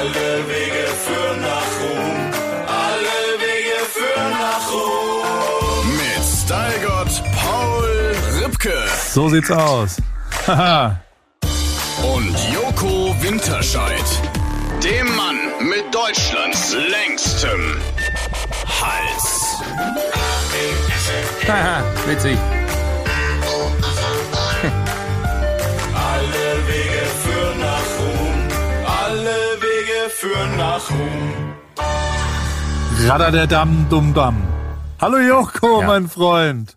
Alle Wege führen nach Ruhm. Alle Wege führen nach Ruhm. Mit Stylgott Paul Ripke So sieht's aus. Haha. und Joko Winterscheid. Dem Mann mit Deutschlands längstem Hals. Haha, witzig. Führen nach Ruhm. Radder der Damm, dumm Damm. Hallo Joko, Ja. mein Freund.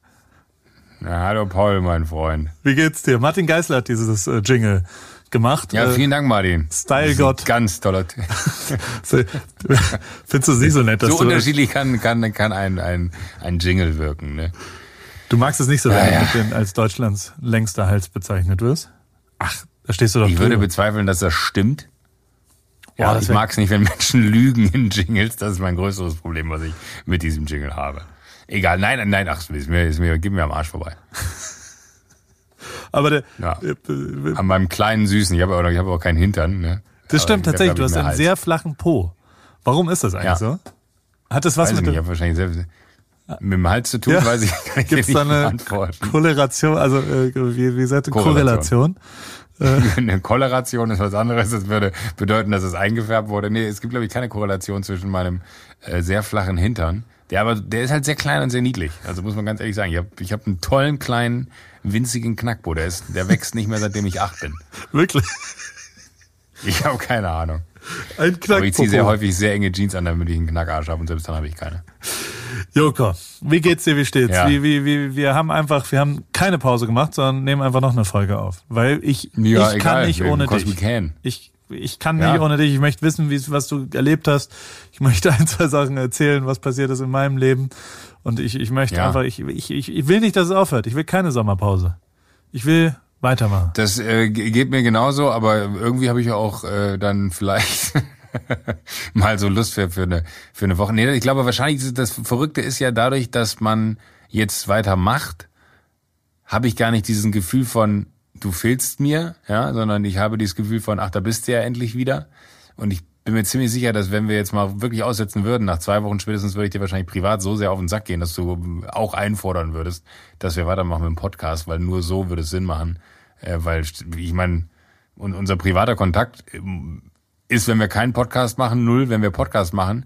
Na, hallo Paul, mein Freund. Wie geht's dir? Martin Geisler hat dieses äh, Jingle gemacht. Ja, Äh, vielen Dank, Martin. Style-Gott. Ganz toller. T- Findest du es nicht so nett, dass so du unterschiedlich kann, kann, kann ein, ein, ein Jingle wirken, ne? Du magst es nicht so, wenn Ja, du ja. mit den als Deutschlands längster Hals bezeichnet wirst? Ach, da stehst du doch Ich würde drüber. bezweifeln, dass das stimmt. Ja, das ich mag es nicht, wenn Menschen lügen in Jingles. Das ist mein größeres Problem, was ich mit diesem Jingle habe. Egal, nein, nein, ach, ist mir, ist mir, gib mir am Arsch vorbei. Aber der, Ja. äh, äh, An meinem kleinen Süßen, ich habe auch, ich habe auch keinen Hintern, ne? das Aber stimmt ich hab, tatsächlich. Du ich, hast einen Hals. sehr flachen Po. Warum ist das eigentlich Ja. so? Hat das was Weiß ich mit nicht, ich dem, habe wahrscheinlich selbst mit dem Hals zu tun, Ja. weiß ich, kann ich gibt's da eine. Korrelation, also äh, wie, wie sagt Korrelation. Korrelation? Eine Koloration ist was anderes. Das würde bedeuten, dass es eingefärbt wurde. Nee, es gibt, glaube ich, keine Korrelation zwischen meinem äh, sehr flachen Hintern. Der aber, der ist halt sehr klein und sehr niedlich. Also muss man ganz ehrlich sagen. Ich habe ich hab einen tollen, kleinen, winzigen Knackbo. Der, ist, der wächst nicht mehr, seitdem ich acht bin. Wirklich? Ich habe keine Ahnung. Ein Aber ich ziehe sehr häufig sehr enge Jeans an, damit ich einen Knackarsch habe und selbst dann habe ich keine. Joko, wie geht's dir, wie steht's? Ja. Wie, wie, wie, wir haben einfach, wir haben keine Pause gemacht, sondern nehmen einfach noch eine Folge auf. Weil ich, Ja, ich egal. kann nicht ohne dich. Ich, ich kann Ja. nicht ohne dich. Ich möchte wissen, wie, was du erlebt hast. Ich möchte ein, zwei Sachen erzählen, was passiert ist in meinem Leben. Und ich, ich möchte Ja. einfach, ich, ich, ich will nicht, dass es aufhört. Ich will keine Sommerpause. Ich will weitermachen. Das äh, ge- geht mir genauso, aber irgendwie habe ich auch äh, dann vielleicht mal so Lust für, für, eine, für eine Woche. Nee, ich glaube wahrscheinlich, das Verrückte ist ja dadurch, dass man jetzt weitermacht, habe ich gar nicht diesen Gefühl von, du fehlst mir, ja, sondern ich habe dieses Gefühl von, ach, da bist du ja endlich wieder. Und ich bin mir ziemlich sicher, dass wenn wir jetzt mal wirklich aussetzen würden, nach zwei Wochen spätestens würde ich dir wahrscheinlich privat so sehr auf den Sack gehen, dass du auch einfordern würdest, dass wir weitermachen mit dem Podcast, weil nur so würde es Sinn machen. Äh, weil ich meine, und unser privater Kontakt ähm, ist, wenn wir keinen Podcast machen, null. Wenn wir Podcast machen,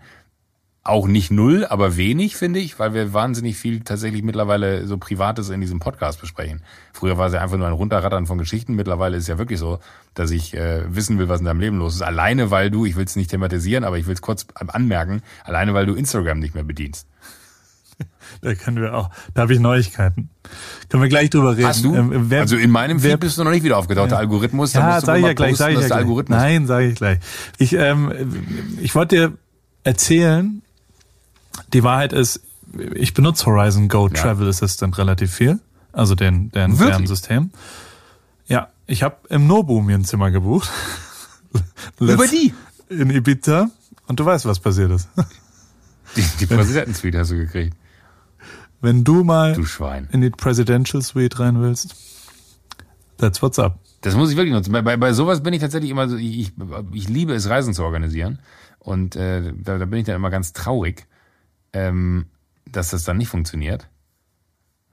auch nicht null, aber wenig, finde ich, weil wir wahnsinnig viel tatsächlich mittlerweile so Privates in diesem Podcast besprechen. Früher war es ja einfach nur ein Runterrattern von Geschichten. Mittlerweile ist es ja wirklich so, dass ich äh, wissen will, was in deinem Leben los ist. Alleine, weil du, ich will es nicht thematisieren, aber ich will es kurz anmerken, alleine, weil du Instagram nicht mehr bedienst. Da können wir auch, da habe ich Neuigkeiten. Können wir gleich drüber reden. Hast du? Ähm, wer- also in meinem Feed bist du noch nicht wieder aufgetaucht. Der Algorithmus, Ja, musst du sag wohl ich ja gleich, posten, sag ich ja gleich. Nein, sage ich gleich. Ich, ähm, ich wollte dir erzählen, die Wahrheit ist, ich benutze Horizon Go Ja. Travel Assistant relativ viel, also den, den Wirklich? deren System. Ja, ich habe im Nobu mir ein Zimmer gebucht. Über die? In Ibiza. Und du weißt, was passiert ist. Die, die Präsidentensuite hast du gekriegt. Wenn du mal Du in die Presidential Suite rein willst, that's what's up. Das muss ich wirklich nutzen. Bei, bei, bei sowas bin ich tatsächlich immer so, ich, ich liebe es, Reisen zu organisieren. Und äh, da, da bin ich dann immer ganz traurig, ähm, dass das dann nicht funktioniert.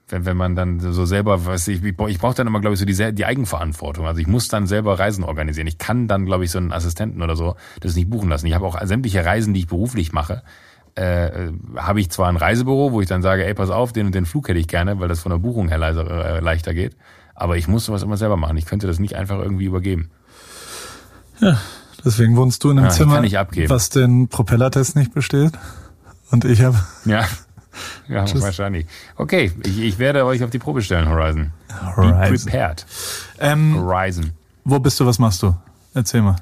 Wenn, wenn man dann so selber, weiß ich, ich brauche dann immer, glaube ich, so die, die Eigenverantwortung. Also ich muss dann selber Reisen organisieren. Ich kann dann, glaube ich, so einen Assistenten oder so das nicht buchen lassen. Ich habe auch sämtliche Reisen, die ich beruflich mache, äh, habe ich zwar ein Reisebüro, wo ich dann sage, ey, pass auf, den und den Flug hätte ich gerne, weil das von der Buchung her leiser, äh, leichter geht. Aber ich muss sowas immer selber machen. Ich könnte das nicht einfach irgendwie übergeben. Deswegen wohnst du in einem Ja, ich Zimmer, kann nicht abgeben. was den Propellertest nicht besteht. Und ich habe Ja, ja wahrscheinlich. Okay, ich, ich werde euch auf die Probe stellen, Horizon. Be Horizon. prepared. Ähm, Horizon. wo bist du, was machst du? Erzähl mal.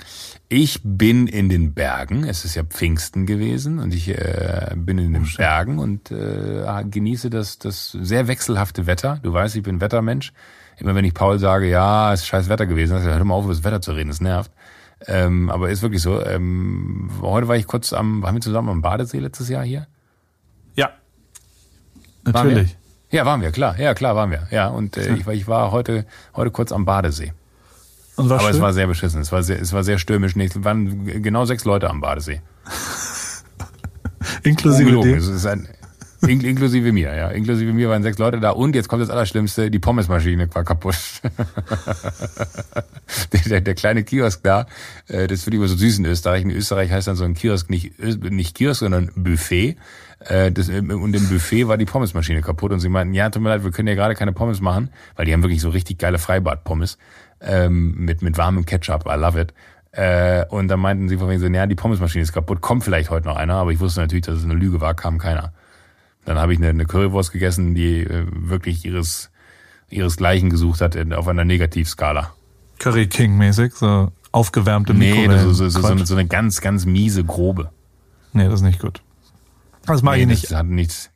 Ich bin in den Bergen. Es ist ja Pfingsten gewesen und ich äh, bin in den Bergen und äh, genieße das, das sehr wechselhafte Wetter. Du weißt, ich bin Wettermensch. Immer wenn ich Paul sage, ja, es ist scheiß Wetter gewesen, dann hör mal auf, über das Wetter zu reden, das nervt. Ähm, aber ist wirklich so. Ähm, heute war ich kurz am, waren wir zusammen am Badesee letztes Jahr hier? Ja. Waren? Natürlich. Ja, waren wir, klar. Ja, klar, waren wir. Ja, und äh, ich, war, ich war heute, heute kurz am Badesee. Aber schön? es war sehr beschissen. Es war sehr, es war sehr stürmisch. Es waren genau sechs Leute am Badesee. inklusive ist ein, in, inklusive mir, ja. Inklusive mir waren sechs Leute da. Und jetzt kommt das Allerschlimmste, die Pommesmaschine war kaputt. der, der, der kleine Kiosk da, äh, das finde ich immer so süß in Österreich. In Österreich heißt dann so ein Kiosk nicht, nicht Kiosk, sondern Buffet. Äh, das, und im Buffet war die Pommesmaschine kaputt. Und sie meinten, ja, tut mir leid, wir können ja gerade keine Pommes machen, weil die haben wirklich so richtig geile Freibad-Pommes ähm, mit, mit warmem Ketchup. I love it. Äh, und dann meinten sie von wegen so, ja, die Pommesmaschine ist kaputt, kommt vielleicht heute noch einer, aber ich wusste natürlich, dass es eine Lüge war, kam keiner. Dann habe ich eine, eine Currywurst gegessen, die äh, wirklich ihres ihresgleichen gesucht hat in, auf einer Negativskala. Curry King mäßig, so aufgewärmte Nee, Mikrowellen. das ist so, so, so, eine, so eine ganz, ganz miese grobe. nee, das ist nicht gut. Das mag ich Nee, nicht. Das hatte nichts,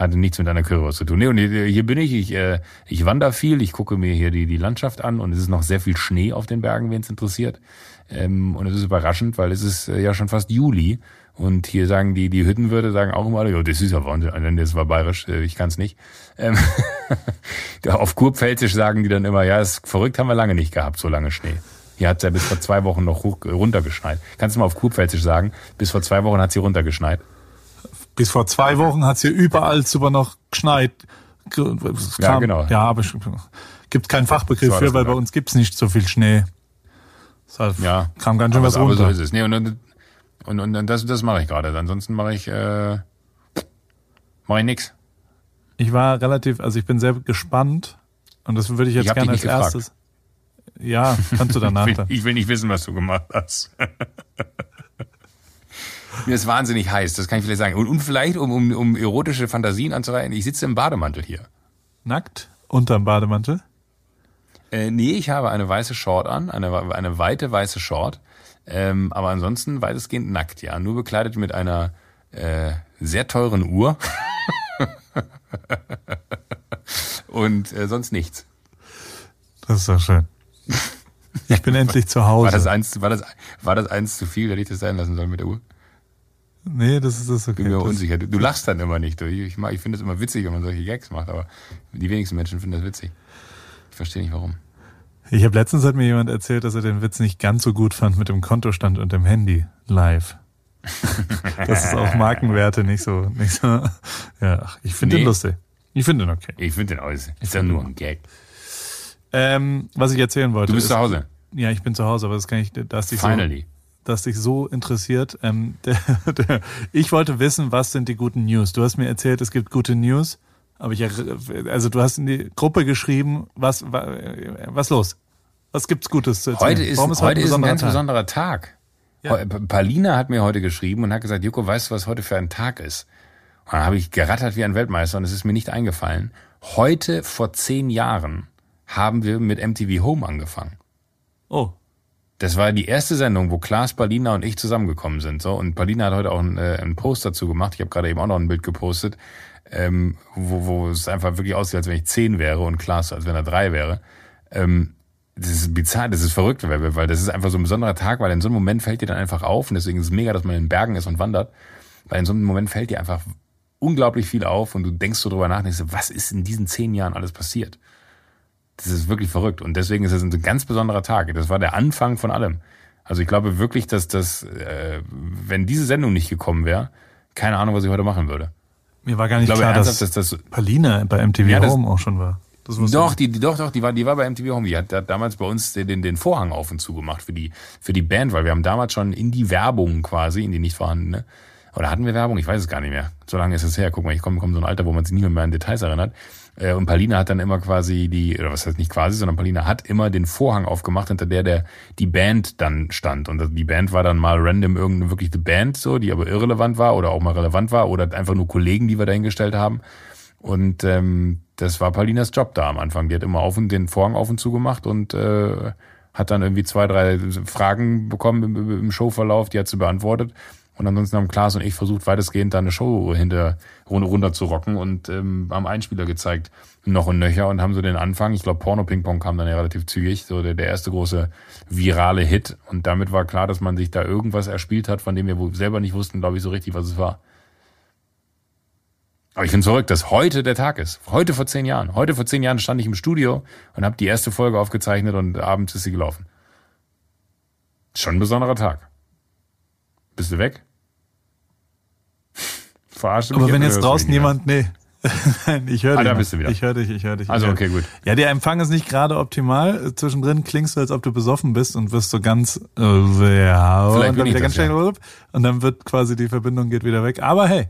hatte nichts mit einer Currywurst zu tun. Nee, und hier bin ich, ich, äh, ich wandere viel, ich gucke mir hier die, die Landschaft an und es ist noch sehr viel Schnee auf den Bergen, wen es interessiert. Ähm, und es ist überraschend, weil es ist äh, ja schon fast Juli. Und hier sagen die, die Hüttenwürde sagen auch immer, ja, das ist ja Wahnsinn, das war bayerisch, äh, ich kann's nicht. Ähm, auf Kurpfälzisch sagen die dann immer, ja, ist verrückt, haben wir lange nicht gehabt, so lange Schnee. Hier hat's ja bis vor zwei Wochen noch hoch, runtergeschneit. Kannst du mal auf Kurpfälzisch sagen, bis vor zwei Wochen hat sie runtergeschneit. Bis vor zwei Wochen hat's hier überall super noch geschneit. Es Ja, genau. Ja, aber gibt keinen Fachbegriff für, das weil bei gedacht. uns gibt's nicht so viel Schnee. Deshalb Ja. kam ganz schön was aber runter. so ist es. Nee, und, und, und, und das, das mache ich gerade. Ansonsten mache ich, äh, mache ich nix. Ich war relativ, also ich bin sehr gespannt und das würde ich jetzt Ich gerne als gefragt. erstes. Ja, kannst du danach Ich will, ich will nicht wissen, was du gemacht hast. Mir ist wahnsinnig heiß, das kann ich vielleicht sagen. Und, und vielleicht, um, um, um erotische Fantasien anzureihen, ich sitze im Bademantel hier. Nackt unterm Bademantel. Äh, nee, ich habe eine weiße Short an, eine, eine weite weiße Short. Ähm, aber ansonsten weitestgehend nackt, ja. Nur bekleidet mit einer äh, sehr teuren Uhr. Und äh, sonst nichts. Das ist doch schön. Ich bin endlich zu Hause. War das eins, war das, war das eins zu viel, hätte ich das sein lassen sollen mit der Uhr? Nee, das ist das okay. Bin mir Das- unsicher. Du, du lachst dann immer nicht. Ich, mag- ich finde es immer witzig, wenn man solche Gags macht, aber die wenigsten Menschen finden das witzig. Ich verstehe nicht warum. Ich habe letztens hat mir jemand erzählt, dass er den Witz nicht ganz so gut fand mit dem Kontostand und dem Handy live. das ist auch Markenwerte nicht so, nicht so. Ja, ich finde Nee. den lustig. Ich finde den okay. Ich finde den aus. Ist ja nur ein Gag. Ähm, was ich erzählen wollte. Du bist ist, zu Hause. Ja, ich bin zu Hause, aber das kann ich, dass dich so, Dass dich so interessiert. Ähm, der, der, ich wollte wissen, was sind die guten News? Du hast mir erzählt, es gibt gute News, aber ich, also du hast in die Gruppe geschrieben, was, wa- was los? Was gibt's Gutes zu erzählen? Heute ist, Warum heute ist ein ganz Tag? besonderer Tag. Ja. Paulina hat mir heute geschrieben und hat gesagt, Joko, weißt du, was heute für ein Tag ist? Und dann habe ich gerattert wie ein Weltmeister und es ist mir nicht eingefallen. Heute vor zehn Jahren haben wir mit MTV Home angefangen. Oh, Das war die erste Sendung, wo Klaas, Paulina und ich zusammengekommen sind. So und Paulina hat heute auch einen, äh, einen Post dazu gemacht. Ich habe gerade eben auch noch ein Bild gepostet, ähm, wo, wo es einfach wirklich aussieht, als wenn ich zehn wäre und Klaas, als wenn er drei wäre. Ähm, das ist bizarr, das ist verrückt, weil, weil das ist einfach so ein besonderer Tag, weil in so einem Moment fällt dir dann einfach auf und deswegen ist es mega, dass man in den Bergen ist und wandert, weil in so einem Moment fällt dir einfach unglaublich viel auf und du denkst so drüber nach, denkst, so, was ist in diesen zehn Jahren alles passiert? Das ist wirklich verrückt und deswegen ist es ein ganz besonderer Tag. Das war der Anfang von allem. Also ich glaube wirklich, dass das, äh, wenn diese Sendung nicht gekommen wäre, keine Ahnung, was ich heute machen würde. mir war gar nicht Ich glaube klar, dass, dass das Palina bei MTV Ja, Home auch schon war. Doch, die, die, doch, doch, die war, die war bei MTV Home. Die hat, hat damals bei uns den, den, den Vorhang auf und zu gemacht für die, für die Band, weil wir haben damals schon in die Werbung quasi, in die nicht vorhandene, oder hatten wir Werbung? Ich weiß es gar nicht mehr. So lange ist es her. Guck mal, ich komme komm so ein Alter, wo man sich nicht mehr an Details erinnert. Äh, Und Palina hat dann immer quasi die, oder was heißt nicht quasi, sondern Palina hat immer den Vorhang aufgemacht, hinter der der die Band dann stand. Und die Band war dann mal random irgendeine wirkliche Band, so, die aber irrelevant war oder auch mal relevant war oder einfach nur Kollegen, die wir dahingestellt haben. Und ähm, das war Paulinas Job da am Anfang. Die hat immer auf und den Vorhang auf und zu gemacht und äh, hat dann irgendwie zwei, drei Fragen bekommen im, im Showverlauf, die hat sie beantwortet. Und ansonsten haben Klaas und ich versucht, weitestgehend da eine Show hinter runter, zu rocken und ähm, haben Einspieler gezeigt, noch und nöcher und haben so den Anfang. Ich glaube, Porno Ping Pong kam dann ja relativ zügig, so der, der erste große virale Hit. Und damit war klar, dass man sich da irgendwas erspielt hat, von dem wir wohl selber nicht wussten, glaube ich, so richtig, was es war. Aber ich es verrückt, dass heute der Tag ist. Heute vor zehn Jahren. Heute vor zehn Jahren stand ich im Studio und habe die erste Folge aufgezeichnet und abends ist sie gelaufen. Schon ein besonderer Tag. Bist du weg? Verarscht Aber wenn jetzt draußen jemand, nee. Nein, ich höre Ah, dich. da bist du wieder. Ich höre dich, ich höre dich. ich Also, okay, gut. Ja, der Empfang ist nicht gerade optimal. Zwischendrin klingst du, als ob du besoffen bist und wirst so ganz, äh, ja, Vielleicht und dann wieder ganz das, schnell, und dann wird quasi die Verbindung geht wieder weg. Aber hey,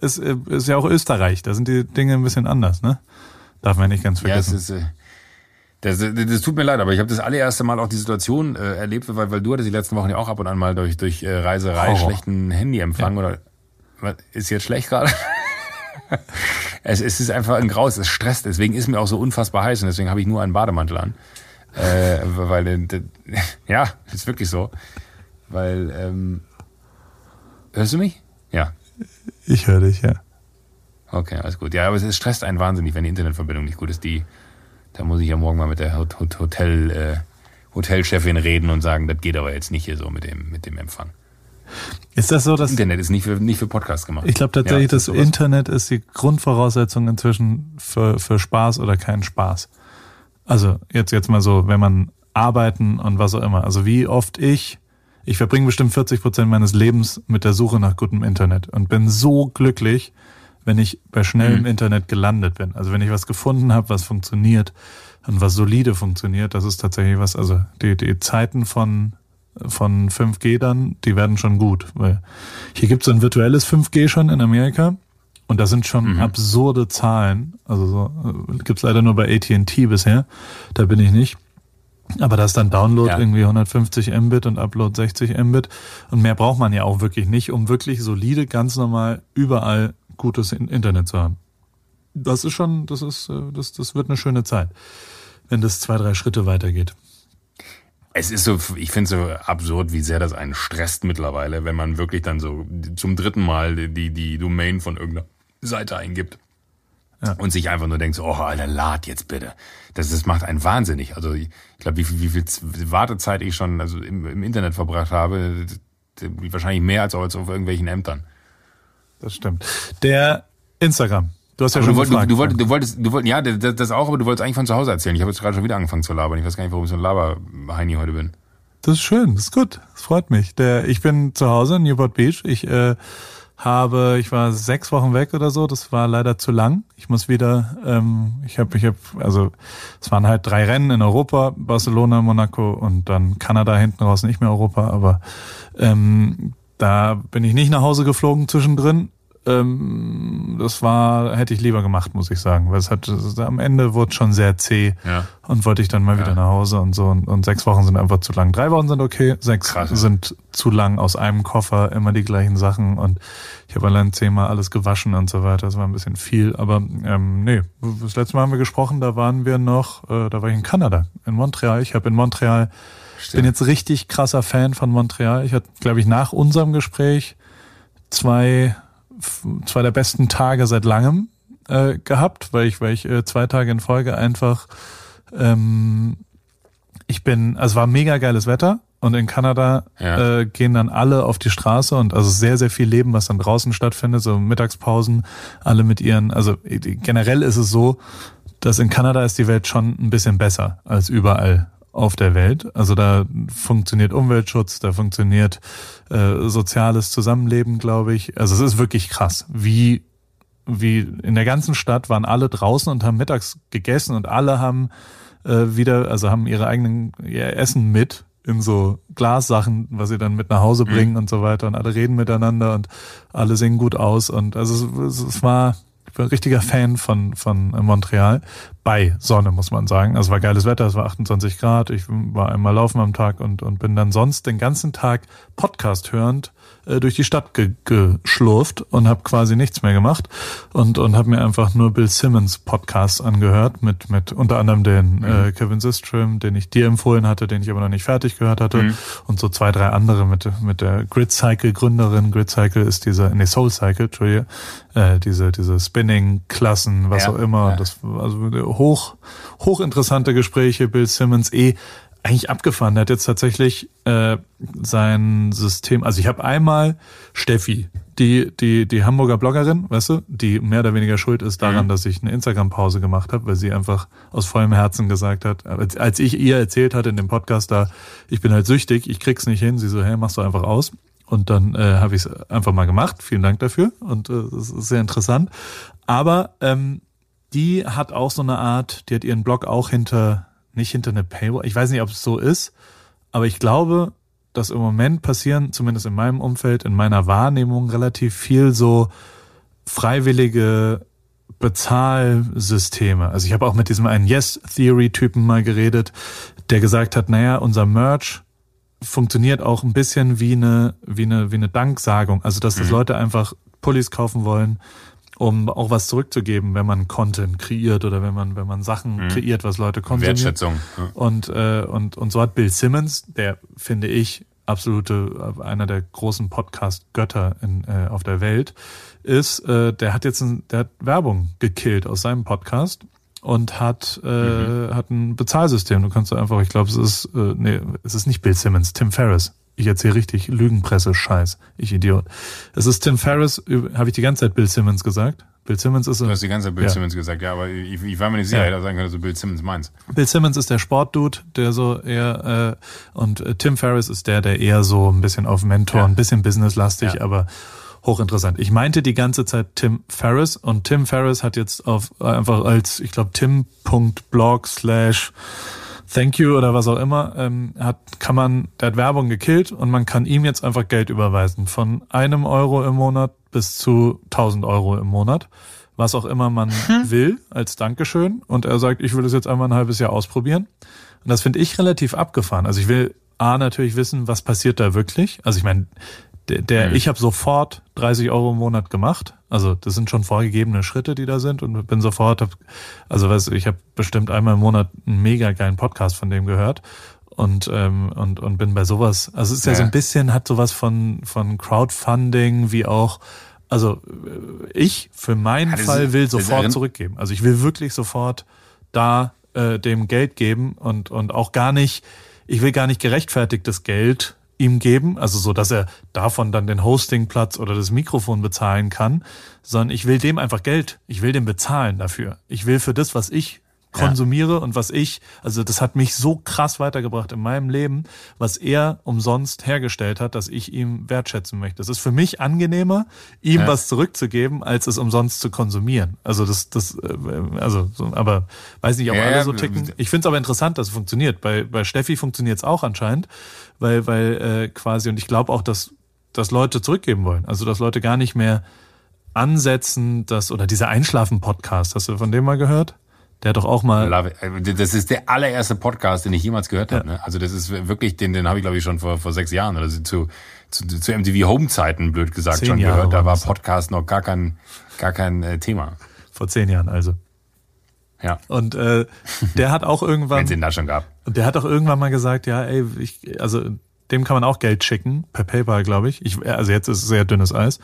ist, äh, ist ja auch Österreich. Da sind die Dinge ein bisschen anders, ne? Darf man nicht ganz Ja, es vergessen. ist. Äh, das, das tut mir leid, aber ich habe das allererste Mal auch die Situation äh, erlebt, weil, weil du hattest die letzten Wochen ja auch ab und an mal durch, durch äh, Reiserei Horror. schlechten Handyempfang oder was, ist jetzt schlecht gerade? es, es ist einfach ein Graus, es stresst, deswegen ist mir auch so unfassbar heiß und deswegen habe ich nur einen Bademantel an. Äh, weil ja, ist wirklich so. Weil ähm, hörst du mich? Ja. Ich höre dich, ja. Okay, alles gut. Ja, aber es stresst einen wahnsinnig, wenn die Internetverbindung nicht gut ist. Die, da muss ich ja morgen mal mit der Hot- Hot- Hotel, äh, Hotelchefin reden und sagen, das geht aber jetzt nicht hier so mit dem, mit dem Empfang. Ist das so, dass Internet ist nicht für, nicht für Podcast gemacht. Ich glaube tatsächlich, Ja, das ist sowas. Internet ist die Grundvoraussetzung inzwischen für, für Spaß oder keinen Spaß. Also jetzt, jetzt mal so, wenn man arbeiten und was auch immer. Also wie oft ich, ich verbringe bestimmt 40 Prozent meines Lebens mit der Suche nach gutem Internet und bin so glücklich, wenn ich bei schnellem Mhm. Internet gelandet bin. Also wenn ich was gefunden habe, was funktioniert und was solide funktioniert, das ist tatsächlich was, also die, die Zeiten von von 5G dann, die werden schon gut. Weil hier gibt es ein virtuelles 5G schon in Amerika und das sind schon absurde Zahlen. Also so, äh, gibt's leider nur bei AT&T bisher. Da bin ich nicht. Aber da ist dann Download Ja. irgendwie 150 Mbit und Upload 60 Mbit. Und mehr braucht man ja auch wirklich nicht, um wirklich solide, ganz normal überall gutes In- Internet zu haben. Das ist schon, das ist, äh, das, das wird eine schöne Zeit, wenn das zwei, drei Schritte weitergeht. Es ist so, ich finde so absurd, wie sehr das einen stresst mittlerweile, wenn man wirklich dann so zum dritten Mal die, die Domain von irgendeiner Seite eingibt. Ja. Und sich einfach nur denkt, so, oh, Alter, lad jetzt bitte. Das, das macht einen wahnsinnig. Also ich glaube, wie viel, wie viel Wartezeit ich schon also im, im Internet verbracht habe, wahrscheinlich mehr als, als auf irgendwelchen Ämtern. Das stimmt. Der Instagram. Du hast ja Aber schon du, wolltest, gefragt. du, wolltest, du wolltest, du wolltest, ja, das, das auch, aber du wolltest eigentlich von zu Hause erzählen. Ich habe jetzt gerade schon wieder angefangen zu labern. Ich weiß gar nicht, warum ich so ein Laber-Heini heute bin. Das ist schön, das ist gut, das freut mich. Der, ich bin zu Hause in Newport Beach. Ich äh, habe, ich war sechs Wochen weg oder so. Das war leider zu lang. Ich muss wieder, ähm, ich habe, ich habe, also es waren halt drei Rennen in Europa, Barcelona, Monaco und dann Kanada hinten raus, nicht mehr Europa. Aber ähm, da bin ich nicht nach Hause geflogen zwischendrin. Ähm, das war, hätte ich lieber gemacht, muss ich sagen, weil es hat, es, am Ende wurde schon sehr zäh Ja. und wollte ich dann mal wieder Ja. nach Hause und so und, und sechs Wochen sind einfach zu lang. Drei Wochen sind okay, sechs Krass. sind zu lang aus einem Koffer, immer die gleichen Sachen und ich habe allein zehnmal alles gewaschen und so weiter. Das war ein bisschen viel, aber ähm, nee, das letzte Mal haben wir gesprochen, da waren wir noch, äh, da war ich in Kanada, in Montreal. Ich habe in Montreal bin jetzt richtig krasser Fan von Montreal. Ich hatte, glaube ich, nach unserem Gespräch zwei, zwei der besten Tage seit langem äh, gehabt, weil ich, weil ich äh, zwei Tage in Folge einfach, ähm, ich bin, also war mega geiles Wetter und in Kanada Ja. äh, gehen dann alle auf die Straße und also sehr, sehr viel Leben, was dann draußen stattfindet, so Mittagspausen, alle mit ihren, also generell ist es so, dass in Kanada ist die Welt schon ein bisschen besser als überall auf der Welt. Also da funktioniert Umweltschutz, da funktioniert äh, soziales Zusammenleben, glaube ich. Also es ist wirklich krass, wie wie in der ganzen Stadt waren alle draußen und haben mittags gegessen und alle haben äh, wieder, also haben ihre eigenen ihr Essen mit in so Glassachen, was sie dann mit nach Hause bringen und so weiter und alle reden miteinander und alle singen gut aus und also es, es war ich war ein richtiger Fan von von Montreal bei Sonne muss man sagen. Also war geiles Wetter, es war 28 Grad. Ich war einmal laufen am Tag und und bin dann sonst den ganzen Tag Podcast hörend äh, durch die Stadt ge geschlurft und habe quasi nichts mehr gemacht und und habe mir einfach nur Bill Simmons Podcasts angehört mit mit unter anderem den äh, Kevin Systrom, den ich dir empfohlen hatte, den ich aber noch nicht fertig gehört hatte und so zwei drei andere mit mit der Grid Cycle Gründerin. Grid Cycle ist dieser nee Soul Cycle, Entschuldige, äh, diese diese Spinning Klassen, was Ja, auch immer. ja. Das also hoch hochinteressante Gespräche. Bill Simmons eh eigentlich abgefahren. Der hat jetzt tatsächlich äh, sein System. Also ich habe einmal Steffi, die die die Hamburger Bloggerin, weißt du, die mehr oder weniger schuld ist daran, mhm. dass ich eine Instagram-Pause gemacht habe, weil sie einfach aus vollem Herzen gesagt hat, als, als ich ihr erzählt hatte in dem Podcast da, ich bin halt süchtig, ich krieg's nicht hin. Sie so, hey, machst du einfach aus. Und dann äh, habe ich es einfach mal gemacht. Vielen Dank dafür. Und äh, das ist sehr interessant. Aber ähm, die hat auch so eine Art, die hat ihren Blog auch hinter, nicht hinter eine Paywall. Ich weiß nicht, ob es so ist, aber ich glaube, dass im Moment passieren, zumindest in meinem Umfeld, in meiner Wahrnehmung, relativ viel so freiwillige Bezahlsysteme. Also ich habe auch mit diesem einen Yes-Theory-Typen mal geredet, der gesagt hat, naja, unser Merch funktioniert auch ein bisschen wie eine, wie eine, wie eine Danksagung. Also, dass das mhm. Leute einfach Pullis kaufen wollen, um auch was zurückzugeben, wenn man Content kreiert oder wenn man, wenn man Sachen mhm. kreiert, was Leute konsumieren. Wertschätzung. Ja. Und, äh, und, und so hat Bill Simmons, der finde ich absolute, einer der großen Podcast-Götter in, äh, auf der Welt, ist, äh, der hat jetzt ein, der hat Werbung gekillt aus seinem Podcast und hat, äh, mhm. hat ein Bezahlsystem. Du kannst einfach, ich glaube, es ist, äh, nee, es ist nicht Bill Simmons, Tim Ferriss. Ich erzähle richtig Lügenpresse-Scheiß. Ich Idiot. Es ist Tim Ferriss, habe ich die ganze Zeit Bill Simmons gesagt? Bill Simmons ist. Du hast die ganze Zeit Bill ja. Simmons gesagt, ja, aber ich, ich war mir nicht sicher, ja. hätte sagen können, dass du Bill Simmons meinst. Bill Simmons ist der Sportdude, der so eher, äh, und äh, Tim Ferriss ist der, der eher so ein bisschen auf Mentor, ja. ein bisschen businesslastig, ja. aber hochinteressant. Ich meinte die ganze Zeit Tim Ferriss und Tim Ferriss hat jetzt auf einfach als, ich glaube, tim.blog slash thank you oder was auch immer, ähm, hat, kann man, der hat Werbung gekillt und man kann ihm jetzt einfach Geld überweisen. Von einem Euro im Monat bis zu 1000 Euro im Monat. Was auch immer man hm. will, als Dankeschön. Und er sagt, ich will das jetzt einmal ein halbes Jahr ausprobieren. Und das finde ich relativ abgefahren. Also ich will A natürlich wissen, was passiert da wirklich. Also ich meine, der, der mhm. ich habe sofort 30 Euro im Monat gemacht. Also das sind schon vorgegebene Schritte, die da sind und bin sofort, hab, also weiß ich habe bestimmt einmal im Monat einen mega geilen Podcast von dem gehört und ähm, und und bin bei sowas. Also es ist ja, ja so ein bisschen hat sowas von von Crowdfunding wie auch also äh, ich für meinen ja, Fall will sofort zurückgeben. Also ich will wirklich sofort da äh, dem Geld geben und und auch gar nicht ich will gar nicht gerechtfertigtes Geld ihm geben, also so, dass er davon dann den Hostingplatz oder das Mikrofon bezahlen kann, sondern ich will dem einfach Geld, ich will dem bezahlen dafür. Ich will für das, was ich konsumiere ja. und was ich, also das hat mich so krass weitergebracht in meinem Leben, was er umsonst hergestellt hat, dass ich ihm wertschätzen möchte. Es ist für mich angenehmer, ihm ja. was zurückzugeben, als es umsonst zu konsumieren. Also das, das, äh, also, so, aber weiß nicht, ob ja, alle so ticken. Ich finde es aber interessant, dass es funktioniert. Bei, bei Steffi funktioniert es auch anscheinend, weil, weil äh, quasi, und ich glaube auch, dass, dass Leute zurückgeben wollen. Also dass Leute gar nicht mehr ansetzen, dass, oder dieser Einschlafen-Podcast, hast du von dem mal gehört? Der hat doch auch mal. Das ist der allererste Podcast, den ich jemals gehört ja. habe. Ne? Also das ist wirklich, den, den habe ich glaube ich schon vor, vor sechs Jahren oder so zu, zu, zu MTV Home Zeiten blöd gesagt zehn schon Jahre gehört. Da war Podcast noch gar kein, gar kein äh, Thema. Vor zehn Jahren also. Ja. Und äh, der hat auch irgendwann. Wenn es ihn da schon gab. Und der hat auch irgendwann mal gesagt, ja, ey, ich, also dem kann man auch Geld schicken per PayPal, glaube ich. ich. Also jetzt ist es sehr dünnes Eis.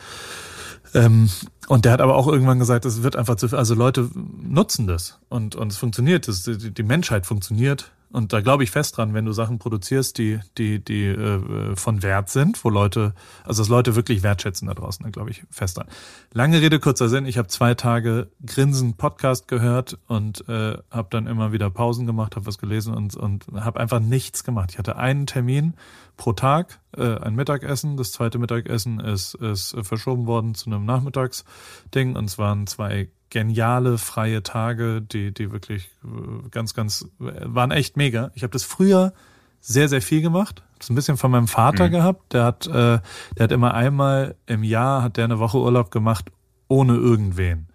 Ähm, und der hat aber auch irgendwann gesagt, es wird einfach zu viel, also Leute nutzen das und, und es funktioniert, das, die, die Menschheit funktioniert. Und da glaube ich fest dran, wenn du Sachen produzierst, die, die, die äh, von Wert sind, wo Leute, also dass Leute wirklich wertschätzen da draußen, da glaube ich fest dran. Lange Rede, kurzer Sinn, ich habe zwei Tage Grinsen Podcast gehört und äh, habe dann immer wieder Pausen gemacht, habe was gelesen und, und habe einfach nichts gemacht. Ich hatte einen Termin pro Tag äh, ein Mittagessen. Das zweite Mittagessen ist, ist verschoben worden zu einem Nachmittagsding. Und es waren zwei geniale freie Tage, die, die wirklich äh, ganz, ganz, waren echt mega. Ich habe das früher sehr, sehr viel gemacht. Das ein bisschen von meinem Vater mhm. gehabt. Der hat, äh, der hat immer einmal im Jahr, hat der eine Woche Urlaub gemacht, ohne irgendwen.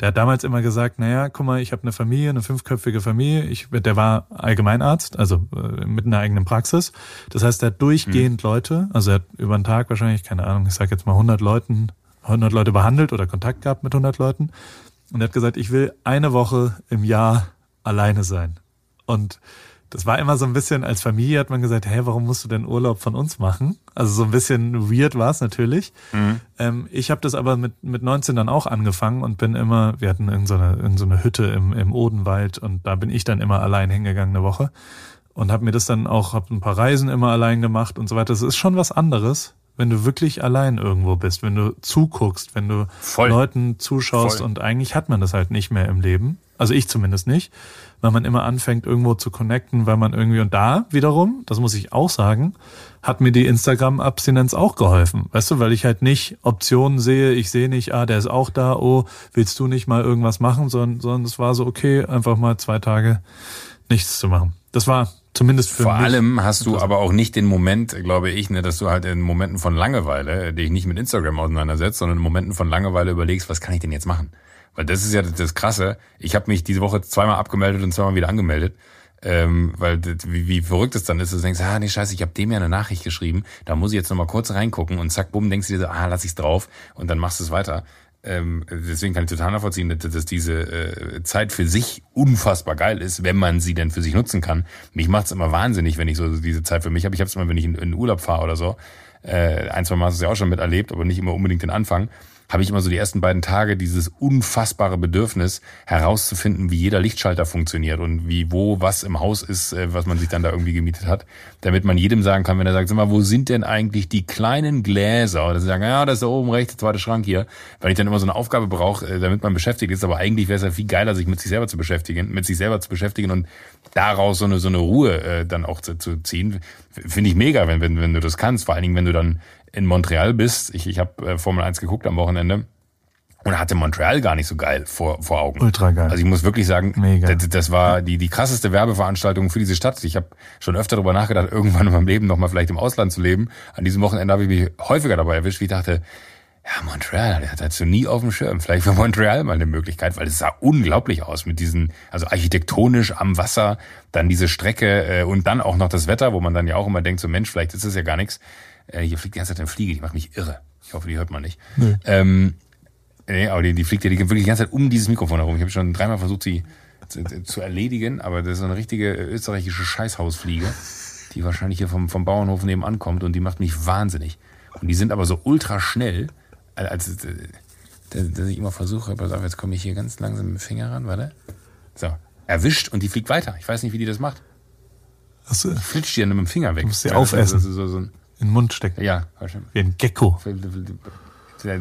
Der hat damals immer gesagt, naja, guck mal, ich habe eine Familie, eine fünfköpfige Familie. Ich, der war Allgemeinarzt, also äh, mit einer eigenen Praxis. Das heißt, er hat durchgehend mhm. Leute, also er hat über den Tag wahrscheinlich, keine Ahnung, ich sage jetzt mal 100 Leuten, 100 Leute behandelt oder Kontakt gehabt mit 100 Leuten. Und er hat gesagt, ich will eine Woche im Jahr alleine sein. Und das war immer so ein bisschen, als Familie hat man gesagt, hey, warum musst du denn Urlaub von uns machen? Also so ein bisschen weird war es natürlich. Mhm. Ähm, ich habe das aber mit, mit 19 dann auch angefangen und bin immer, wir hatten irgendeine so irgend so eine Hütte im, im Odenwald und da bin ich dann immer allein hingegangen eine Woche. und habe mir das dann auch, habe ein paar Reisen immer allein gemacht und so weiter. Das ist schon was anderes, wenn du wirklich allein irgendwo bist, wenn du zuguckst, wenn du Voll. Leuten zuschaust Voll. und eigentlich hat man das halt nicht mehr im Leben. Also ich zumindest nicht, weil man immer anfängt irgendwo zu connecten, weil man irgendwie und da wiederum, das muss ich auch sagen, hat mir die Instagram-Abstinenz auch geholfen. Weißt du, weil ich halt nicht Optionen sehe, ich sehe nicht, ah, der ist auch da, oh, willst du nicht mal irgendwas machen, sondern, sondern es war so, okay, einfach mal zwei Tage nichts zu machen. Das war zumindest für Vor mich. allem hast du aber auch nicht den Moment, glaube ich, ne, dass du halt in Momenten von Langeweile äh, dich nicht mit Instagram auseinandersetzt, sondern in Momenten von Langeweile überlegst, was kann ich denn jetzt machen? Weil das ist ja das, das Krasse. Ich habe mich diese Woche zweimal abgemeldet und zweimal wieder angemeldet. Ähm, weil das, wie, wie verrückt es dann ist, dass du denkst, ah nee, scheiße, ich habe dem ja eine Nachricht geschrieben, da muss ich jetzt nochmal kurz reingucken und zack, bumm, denkst du dir so, ah, lass ich's drauf und dann machst du es weiter. Ähm, deswegen kann ich total nachvollziehen, dass, dass diese äh, Zeit für sich unfassbar geil ist, wenn man sie denn für sich nutzen kann. Mich macht's immer wahnsinnig, wenn ich so diese Zeit für mich habe. Ich habe es immer, wenn ich in, in Urlaub fahre oder so, äh, ein, zwei Mal hast du es ja auch schon miterlebt, aber nicht immer unbedingt den Anfang habe ich immer so die ersten beiden Tage dieses unfassbare Bedürfnis herauszufinden, wie jeder Lichtschalter funktioniert und wie wo was im Haus ist, äh, was man sich dann da irgendwie gemietet hat, damit man jedem sagen kann, wenn er sagt, sag mal, wo sind denn eigentlich die kleinen Gläser? Oder sie sagen, ja, das ist da oben rechts, der zweite Schrank hier. Weil ich dann immer so eine Aufgabe brauche, äh, damit man beschäftigt ist, aber eigentlich wäre es ja viel geiler, sich mit sich selber zu beschäftigen, mit sich selber zu beschäftigen und daraus so eine so eine Ruhe äh, dann auch zu, zu ziehen. Finde ich mega, wenn, wenn, wenn du das kannst. Vor allen Dingen, wenn du dann in Montreal bist. Ich, ich habe äh, Formel 1 geguckt am Wochenende und hatte Montreal gar nicht so geil vor, vor Augen. Ultra geil. Also ich muss wirklich sagen, Mega. Das, das war die, die krasseste Werbeveranstaltung für diese Stadt. Ich habe schon öfter darüber nachgedacht, irgendwann in meinem Leben nochmal vielleicht im Ausland zu leben. An diesem Wochenende habe ich mich häufiger dabei erwischt, wie ich dachte, ja, Montreal, der hat dazu nie auf dem Schirm. Vielleicht für Montreal mal eine Möglichkeit, weil es sah unglaublich aus mit diesen, also architektonisch am Wasser, dann diese Strecke äh, und dann auch noch das Wetter, wo man dann ja auch immer denkt, so Mensch, vielleicht ist das ja gar nichts. Äh, hier fliegt die ganze Zeit eine Fliege, die macht mich irre. Ich hoffe, die hört man nicht. Ähm, nee, aber die, die fliegt ja die wirklich die ganze Zeit um dieses Mikrofon herum. Ich habe schon dreimal versucht, sie zu, zu erledigen, aber das ist so eine richtige österreichische Scheißhausfliege, die wahrscheinlich hier vom, vom Bauernhof nebenan kommt und die macht mich wahnsinnig. Und die sind aber so ultra schnell, als äh, dass dass ich immer versuche, pass auf, jetzt komme ich hier ganz langsam mit dem Finger ran, warte. So, erwischt und die fliegt weiter. Ich weiß nicht, wie die das macht. Die flitscht die dann mit dem Finger weg. Du musst sie aufessen. Das ist so, so ein, in den Mund stecken. ja, war schon. Wie ein Gecko.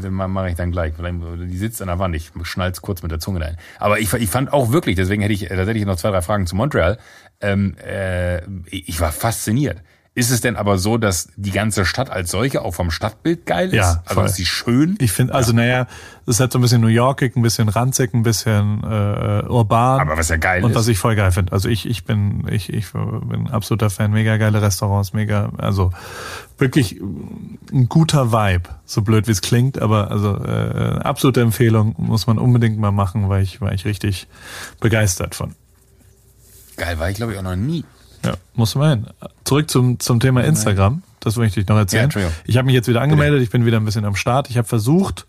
Mache ich dann gleich. Die sitzt an der Wand, ich schnall's kurz mit der Zunge rein. Aber ich, ich fand auch wirklich, deswegen hätte ich tatsächlich noch zwei, drei Fragen zu Montreal. Ähm, äh, ich war fasziniert. Ist es denn aber so, dass die ganze Stadt als solche auch vom Stadtbild geil ist? Ja, also voll. ist sie schön? Ich finde, also naja, es ist halt so ein bisschen New Yorkig, ein bisschen ranzig, ein bisschen äh, urban. Aber was ja geil und ist. was ich voll geil finde. Also ich, ich bin, ich, ich bin ein absoluter Fan, mega geile Restaurants, mega, also wirklich ein guter Vibe, so blöd wie es klingt, aber also äh, absolute Empfehlung, muss man unbedingt mal machen, weil ich, war ich richtig begeistert von. Geil war ich, glaube ich, auch noch nie. Ja, muss man hin. Zurück zum, zum Thema Instagram. Das möchte ich noch Ja, erzählen. Entschuldigung. ich habe mich jetzt wieder angemeldet, ich bin wieder ein bisschen am Start. Ich habe versucht,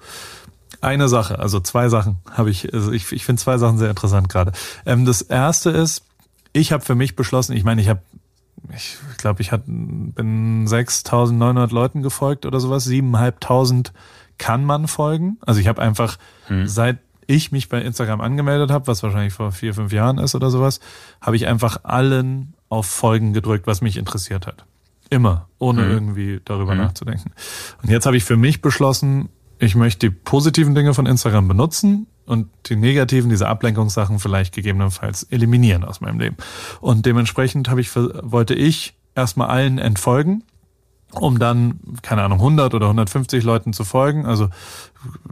eine Sache, also zwei Sachen habe ich, also ich, ich finde zwei Sachen sehr interessant gerade. Ähm, das erste ist, ich habe für mich beschlossen, ich meine, ich habe, ich glaube, ich hat, bin 6.900 Leuten gefolgt oder sowas, 7.500 kann man folgen. Also ich habe einfach, seit ich mich bei Instagram angemeldet habe, was wahrscheinlich vor vier, fünf Jahren ist oder sowas, habe ich einfach allen auf Folgen gedrückt, was mich interessiert hat. Immer, ohne irgendwie darüber nachzudenken. Und jetzt habe ich für mich beschlossen, ich möchte die positiven Dinge von Instagram benutzen und die negativen, diese Ablenkungssachen vielleicht gegebenenfalls eliminieren aus meinem Leben. Und dementsprechend habe ich, wollte ich erstmal allen entfolgen, um dann, keine Ahnung, 100 oder 150 Leuten zu folgen, also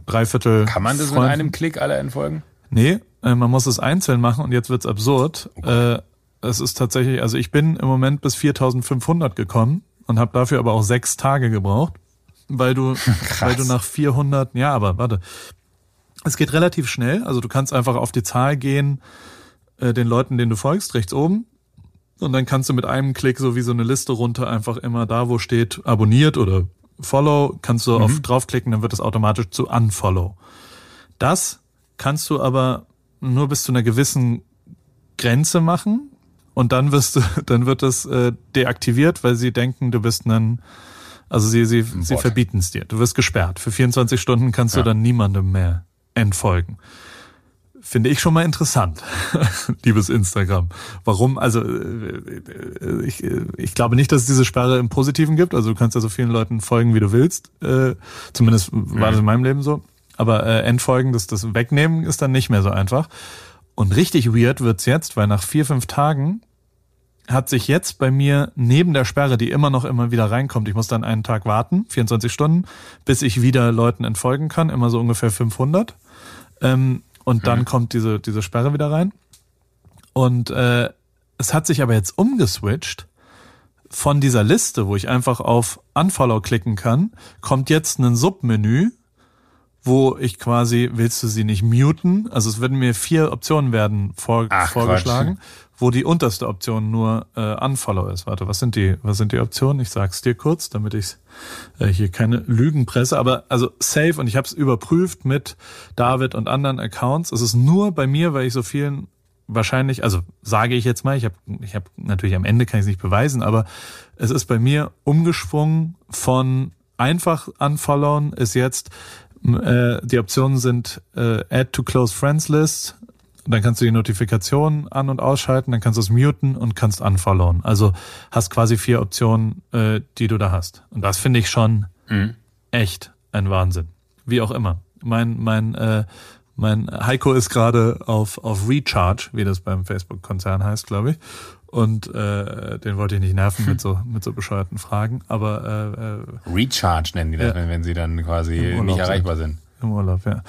drei Viertel. Kann man das mit Freunden. einem Klick alle entfolgen? Nee, äh, man muss es einzeln machen und jetzt wird's absurd. äh, es ist tatsächlich, also ich bin im Moment bis 4500 gekommen und habe dafür aber auch sechs Tage gebraucht, weil du, weil du nach 400, ja, aber warte, es geht relativ schnell. Also du kannst einfach auf die Zahl gehen, äh, den Leuten, denen du folgst, rechts oben. Und dann kannst du mit einem Klick so wie so eine Liste runter einfach immer da, wo steht abonniert oder Follow, kannst du auf draufklicken, dann wird es automatisch zu Unfollow. Das kannst du aber nur bis zu einer gewissen Grenze machen und dann wirst du, dann wird es äh, deaktiviert, weil sie denken, du bist ein, also sie, sie, sie Bot. verbieten es dir. Du wirst gesperrt. Für 24 Stunden kannst du Ja. dann niemandem mehr entfolgen. finde ich schon mal interessant, liebes Instagram. Warum? Also äh, ich, ich glaube nicht, dass es diese Sperre im Positiven gibt. Also du kannst ja so vielen Leuten folgen, wie du willst. Äh, zumindest war das in meinem Leben so. Aber äh, Entfolgen, das, das Wegnehmen ist dann nicht mehr so einfach. Und richtig weird wird's jetzt, weil nach vier, fünf Tagen hat sich jetzt bei mir neben der Sperre, die immer noch immer wieder reinkommt, ich muss dann einen Tag warten, 24 Stunden, bis ich wieder Leuten entfolgen kann, immer so ungefähr 500. Ähm, und dann kommt diese, diese Sperre wieder rein. Und äh, es hat sich aber jetzt umgeswitcht. Von dieser Liste, wo ich einfach auf Unfollow klicken kann, kommt jetzt ein Submenü, wo ich quasi, willst du sie nicht muten? Also es werden mir vier Optionen werden vor, Ach, vorgeschlagen, wo die unterste Option nur äh, Unfollow ist. Warte, was sind die, was sind die Optionen? Ich sag's dir kurz, damit ich äh, hier keine Lügen presse. Aber also safe und ich habe es überprüft mit David und anderen Accounts. Es ist nur bei mir, weil ich so vielen wahrscheinlich, also sage ich jetzt mal, ich habe ich hab natürlich am Ende kann ich es nicht beweisen, aber es ist bei mir umgesprungen von einfach unfollowen ist jetzt äh, die Optionen sind äh, Add to Close Friends List, dann kannst du die Notifikationen an- und ausschalten, dann kannst du es muten und kannst unfollowen. Also hast quasi vier Optionen, äh, die du da hast. Und das finde ich schon echt ein Wahnsinn. Wie auch immer. Mein, mein, äh, mein Heiko ist gerade auf, auf Recharge, wie das beim Facebook-Konzern heißt, glaube ich. Und äh, den wollte ich nicht nerven mit so mit so bescheuerten Fragen. Aber äh, äh, Recharge nennen die das, Ja. wenn, sie dann quasi nicht sind. erreichbar sind. Im Urlaub, ja.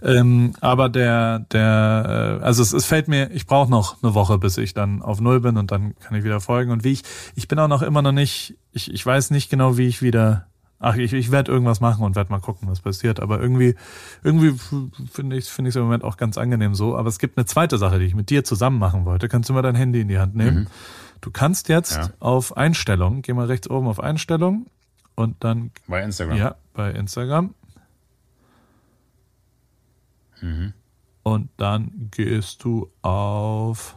Ähm, aber der, der, äh, also es, es fällt mir, ich brauche noch eine Woche, bis ich dann auf Null bin und dann kann ich wieder folgen. Und wie ich, ich bin auch noch immer noch nicht, ich, ich weiß nicht genau, wie ich wieder, ach, ich, ich werde irgendwas machen und werde mal gucken, was passiert. Aber irgendwie, irgendwie finde ich finde ich es im Moment auch ganz angenehm so. Aber es gibt eine zweite Sache, die ich mit dir zusammen machen wollte. Kannst du mal dein Handy in die Hand nehmen? Du kannst jetzt Ja. auf Einstellungen, geh mal rechts oben auf Einstellungen und dann Bei Instagram. ja, bei Instagram. Und dann gehst du auf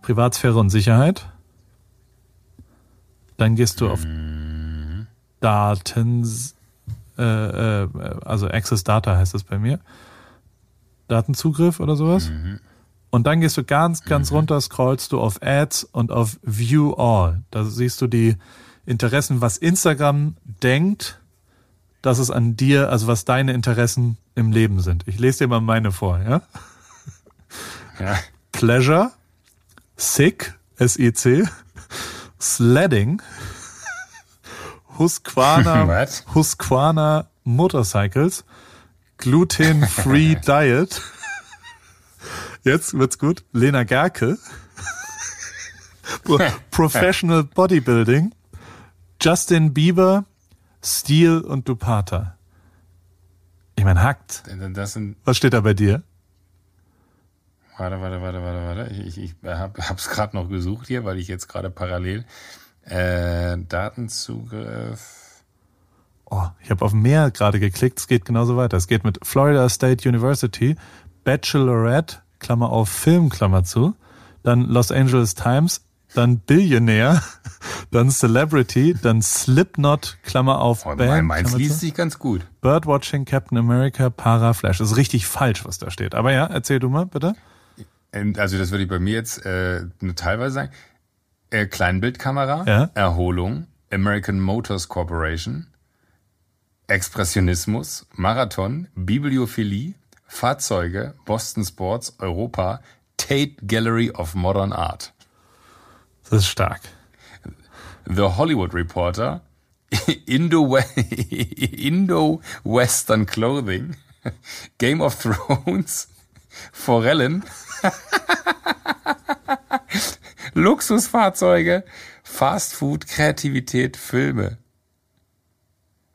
Privatsphäre und Sicherheit. Dann gehst du auf Daten, äh, äh, also Access Data heißt das bei mir. Datenzugriff oder sowas. Und dann gehst du ganz, ganz runter, scrollst du auf Ads und auf View All. Da siehst du die Interessen, was Instagram denkt, dass es an dir, also was deine Interessen im Leben sind. Ich lese dir mal meine vor, ja? Ja. Pleasure, Sick, S-I-C, Sledding, Husqvarna? Husqvarna Motorcycles, Gluten-Free Diet. Jetzt wird's gut. Lena Gerke. Pro Professional Bodybuilding. Justin Bieber, Steel und Dupata. Ich meine, hackt. Was steht da bei dir? warte, warte, warte, warte, warte. Ich, ich hab, hab's gerade noch gesucht hier, weil ich jetzt gerade parallel äh, Datenzugriff. Oh, ich habe auf mehr gerade geklickt. Es geht genauso weiter. Es geht mit Florida State University, Bachelorette, Klammer auf Film, Klammer zu, dann Los Angeles Times, dann Billionaire, dann Celebrity, dann Slipknot, Klammer auf Oh, Band, meins liest sich ganz gut. Birdwatching, Captain America, Paraflash. Das ist richtig falsch, was da steht. Aber ja, erzähl du mal, bitte. Ähm, Also das würde ich bei mir jetzt äh, nur teilweise sagen. Äh, Kleinbildkamera, Ja. Erholung, American Motors Corporation, Expressionismus, Marathon, Bibliophilie, Fahrzeuge, Boston Sports, Europa, Tate Gallery of Modern Art, Das ist stark. The Hollywood Reporter, Indo- Indo-Western Clothing, Game of Thrones, Forellen, Luxusfahrzeuge, Fast Food, Kreativität, Filme,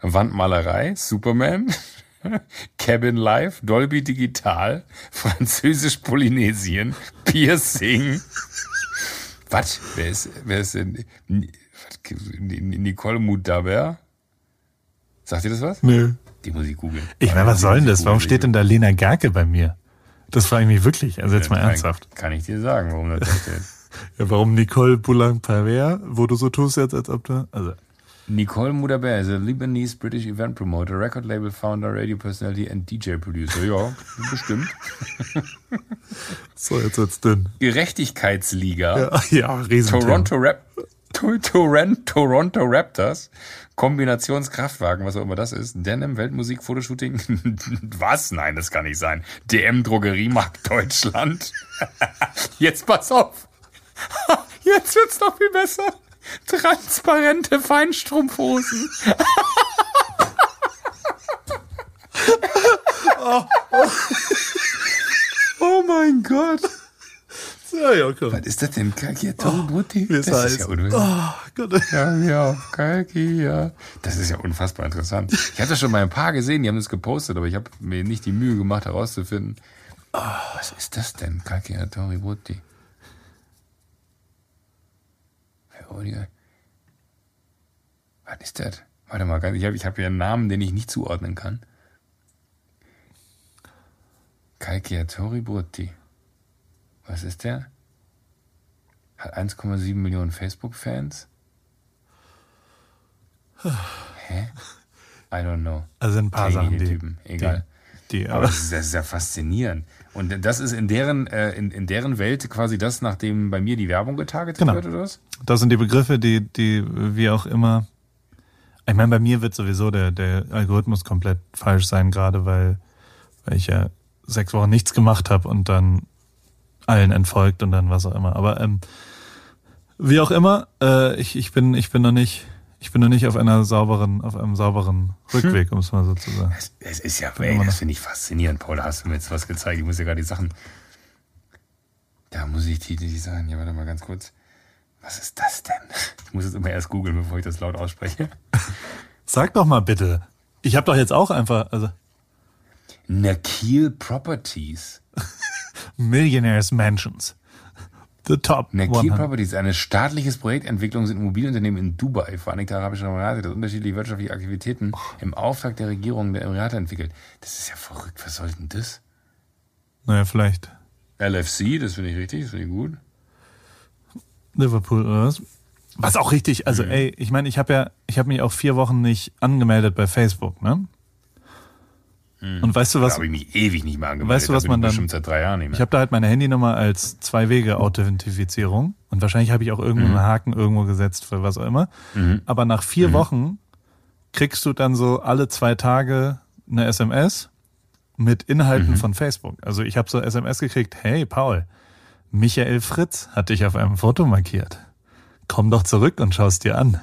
Wandmalerei, Superman, Cabin Life, Dolby Digital, Französisch-Polynesien, Piercing. Was? Wer ist, wer ist denn? Nicole Mudaber? Sagt ihr das was? Nö. Die muss ich googeln. Ich meine, was soll denn das? Warum steht denn da Lena Gerke bei mir? Das frage ich mich wirklich. Also jetzt mal ernsthaft. Kann ich dir sagen, warum das da steht. Ja, warum Nicole Boulan-Paver, wo du so tust jetzt, als ob du, also, Nicole Mudaber is a Lebanese British event promoter, record label founder, radio personality and DJ producer. Ja, bestimmt. So, jetzt wird's dünn. Gerechtigkeitsliga. Ja, ja riesen Toronto Rap To- Toron- Toronto Raptors, Kombinationskraftwagen, was auch immer das ist, Denim, Weltmusik, Fotoshooting, was? Nein, das kann nicht sein. DM Drogeriemarkt Deutschland. Jetzt pass auf. Jetzt wird's noch viel besser. Transparente Feinstrumpfhosen. oh mein Gott. Ja, ja, komm. Was ist das denn? Wie es das ist heißt. ja unwild. Oh Gott. Ja, ja, Kalki, ja. Das ist ja unfassbar interessant. Ich hatte das schon mal ein paar gesehen, die haben das gepostet, aber ich habe mir nicht die Mühe gemacht, herauszufinden. was ist das denn? Kalki Veronika. Was ist das? Warte mal, ich habe ich hab hier einen Namen, den ich nicht zuordnen kann. Kalki Atori Butti. Was ist der? Hat 1,7 Millionen Facebook-Fans. Hä? I don't know. Also ein paar Sachen, die die, Typen. Egal. Die, die Aber aber das ist, das ist ja faszinierend. Und das ist in deren, äh, in, in deren Welt quasi das, nachdem bei mir die Werbung getargetet Genau. wird, oder was? das sind die Begriffe, die, die wie auch immer. Ich meine, bei mir wird sowieso der, der Algorithmus komplett falsch sein, gerade weil, weil ich ja sechs Wochen nichts gemacht habe und dann allen entfolgt und dann was auch immer. Aber ähm, wie auch immer, äh, ich, ich bin ich bin noch nicht ich bin noch nicht auf einer sauberen auf einem sauberen Rückweg, um es mal so zu sagen. Es, ist ja, ey, das finde ich faszinierend, Paul. Da hast du mir jetzt was gezeigt. Ich muss dir gerade die Sachen. Da muss ich die, die sagen. Ja, warte mal ganz kurz. Was ist das denn? Ich muss jetzt immer erst googeln, bevor ich das laut ausspreche. Sag doch mal bitte. Ich habe doch jetzt auch einfach also Nakil Properties. Millionaires Mansions. The top Nakil 100. Properties, ein staatliches Projektentwicklungs- und Immobilienunternehmen in Dubai, Vereinigte Arabische Emirate, das unterschiedliche wirtschaftliche Aktivitäten im Auftrag der Regierung der Emirate entwickelt. Das ist ja verrückt. Was soll denn das? Naja, vielleicht LFC, das finde ich richtig, das finde ich gut. Liverpool oder was? Was auch richtig, also Mhm. ey, ich meine, ich habe ja, ich habe mich auch vier Wochen nicht angemeldet bei Facebook, ne? Und weißt du Da was? habe ich mich ewig nicht mehr angemeldet. Weißt du, was Da man ich dann- Bestimmt seit drei Jahren nicht mehr. Ich habe da halt meine Handynummer als Zwei-Wege-Authentifizierung und wahrscheinlich habe ich auch irgendwo einen Haken irgendwo gesetzt für was auch immer. Aber nach vier Wochen kriegst du dann so alle zwei Tage eine SMS mit Inhalten von Facebook. Also ich habe so SMS gekriegt, hey Paul, Michael Fritz hat dich auf einem Foto markiert. Komm doch zurück und schaust dir an.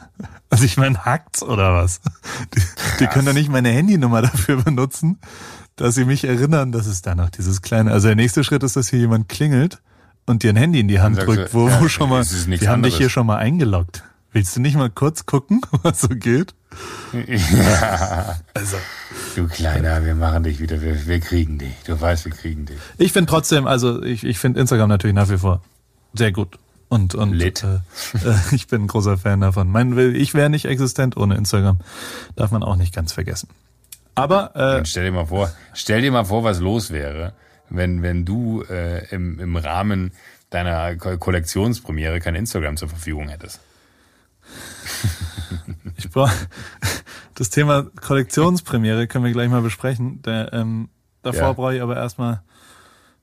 Also ich meine, hackt's oder was? Die, die können doch nicht meine Handynummer dafür benutzen, dass sie mich erinnern, dass es da noch dieses kleine. Also der nächste Schritt ist, dass hier jemand klingelt und dir ein Handy in die Hand drückt, du, wo, ja, wo schon mal, wir haben dich hier schon mal eingeloggt. Willst du nicht mal kurz gucken, was so geht? Also, Du Kleiner, wir machen dich wieder, wir, wir kriegen dich. Du weißt, wir kriegen dich. ich finde trotzdem, also ich, ich finde Instagram natürlich nach wie vor sehr gut. Und, und. Äh, äh, ich bin ein großer Fan davon. Mein, ich wäre nicht existent ohne Instagram. Darf man auch nicht ganz vergessen. Aber äh, Und stell dir mal vor, stell dir mal vor, was los wäre, wenn, wenn du äh, im, im Rahmen deiner Ko Kollektionspremiere kein Instagram zur Verfügung hättest. Ich brauche das Thema Kollektionspremiere können wir gleich mal besprechen. Der, ähm, davor Ja. brauche ich aber erstmal.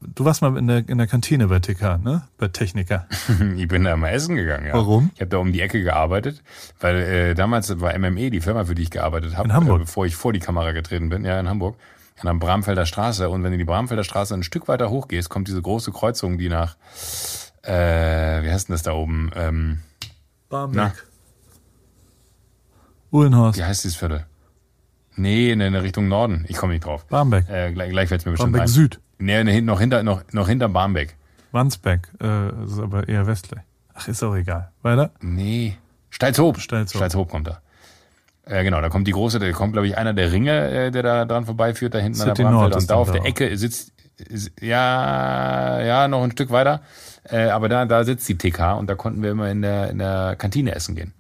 Du warst mal in der in der Kantine bei TK, ne? Bei Techniker. Ich bin da mal essen gegangen, ja. Warum? Ich habe da um die Ecke gearbeitet, weil äh, damals war MME die Firma, für die ich gearbeitet habe, In Hamburg? Äh, bevor ich vor die Kamera getreten bin, ja, in Hamburg, an der Bramfelder Straße. Und wenn du die Bramfelder Straße ein Stück weiter hochgehst, kommt diese große Kreuzung, die nach, äh, wie heißt denn das da oben? Ähm, Barmbek. Uhlenhorst. wie heißt dieses Viertel? Nee, in der Richtung Norden. Ich komme nicht drauf. Barmbek. Äh, gleich gleich fällt's mir bestimmt Barmbek ein. Süd. Nee, noch hinter, noch, noch hinter Barmbek. Wandsbek. Äh, das ist aber eher westlich. Ach, ist auch egal. Weiter? Nee. Steilshoop. Steilshoop. Steilshoop kommt da. Äh, genau, da kommt die große, da kommt, glaube ich, einer der Ringe, äh, der da dran vorbeiführt, da hinten City an der ist Und da auf der. Ecke sitzt, ja, ja, noch ein Stück weiter. Äh, aber da, da sitzt die TK und da konnten wir immer in der, in der Kantine essen gehen.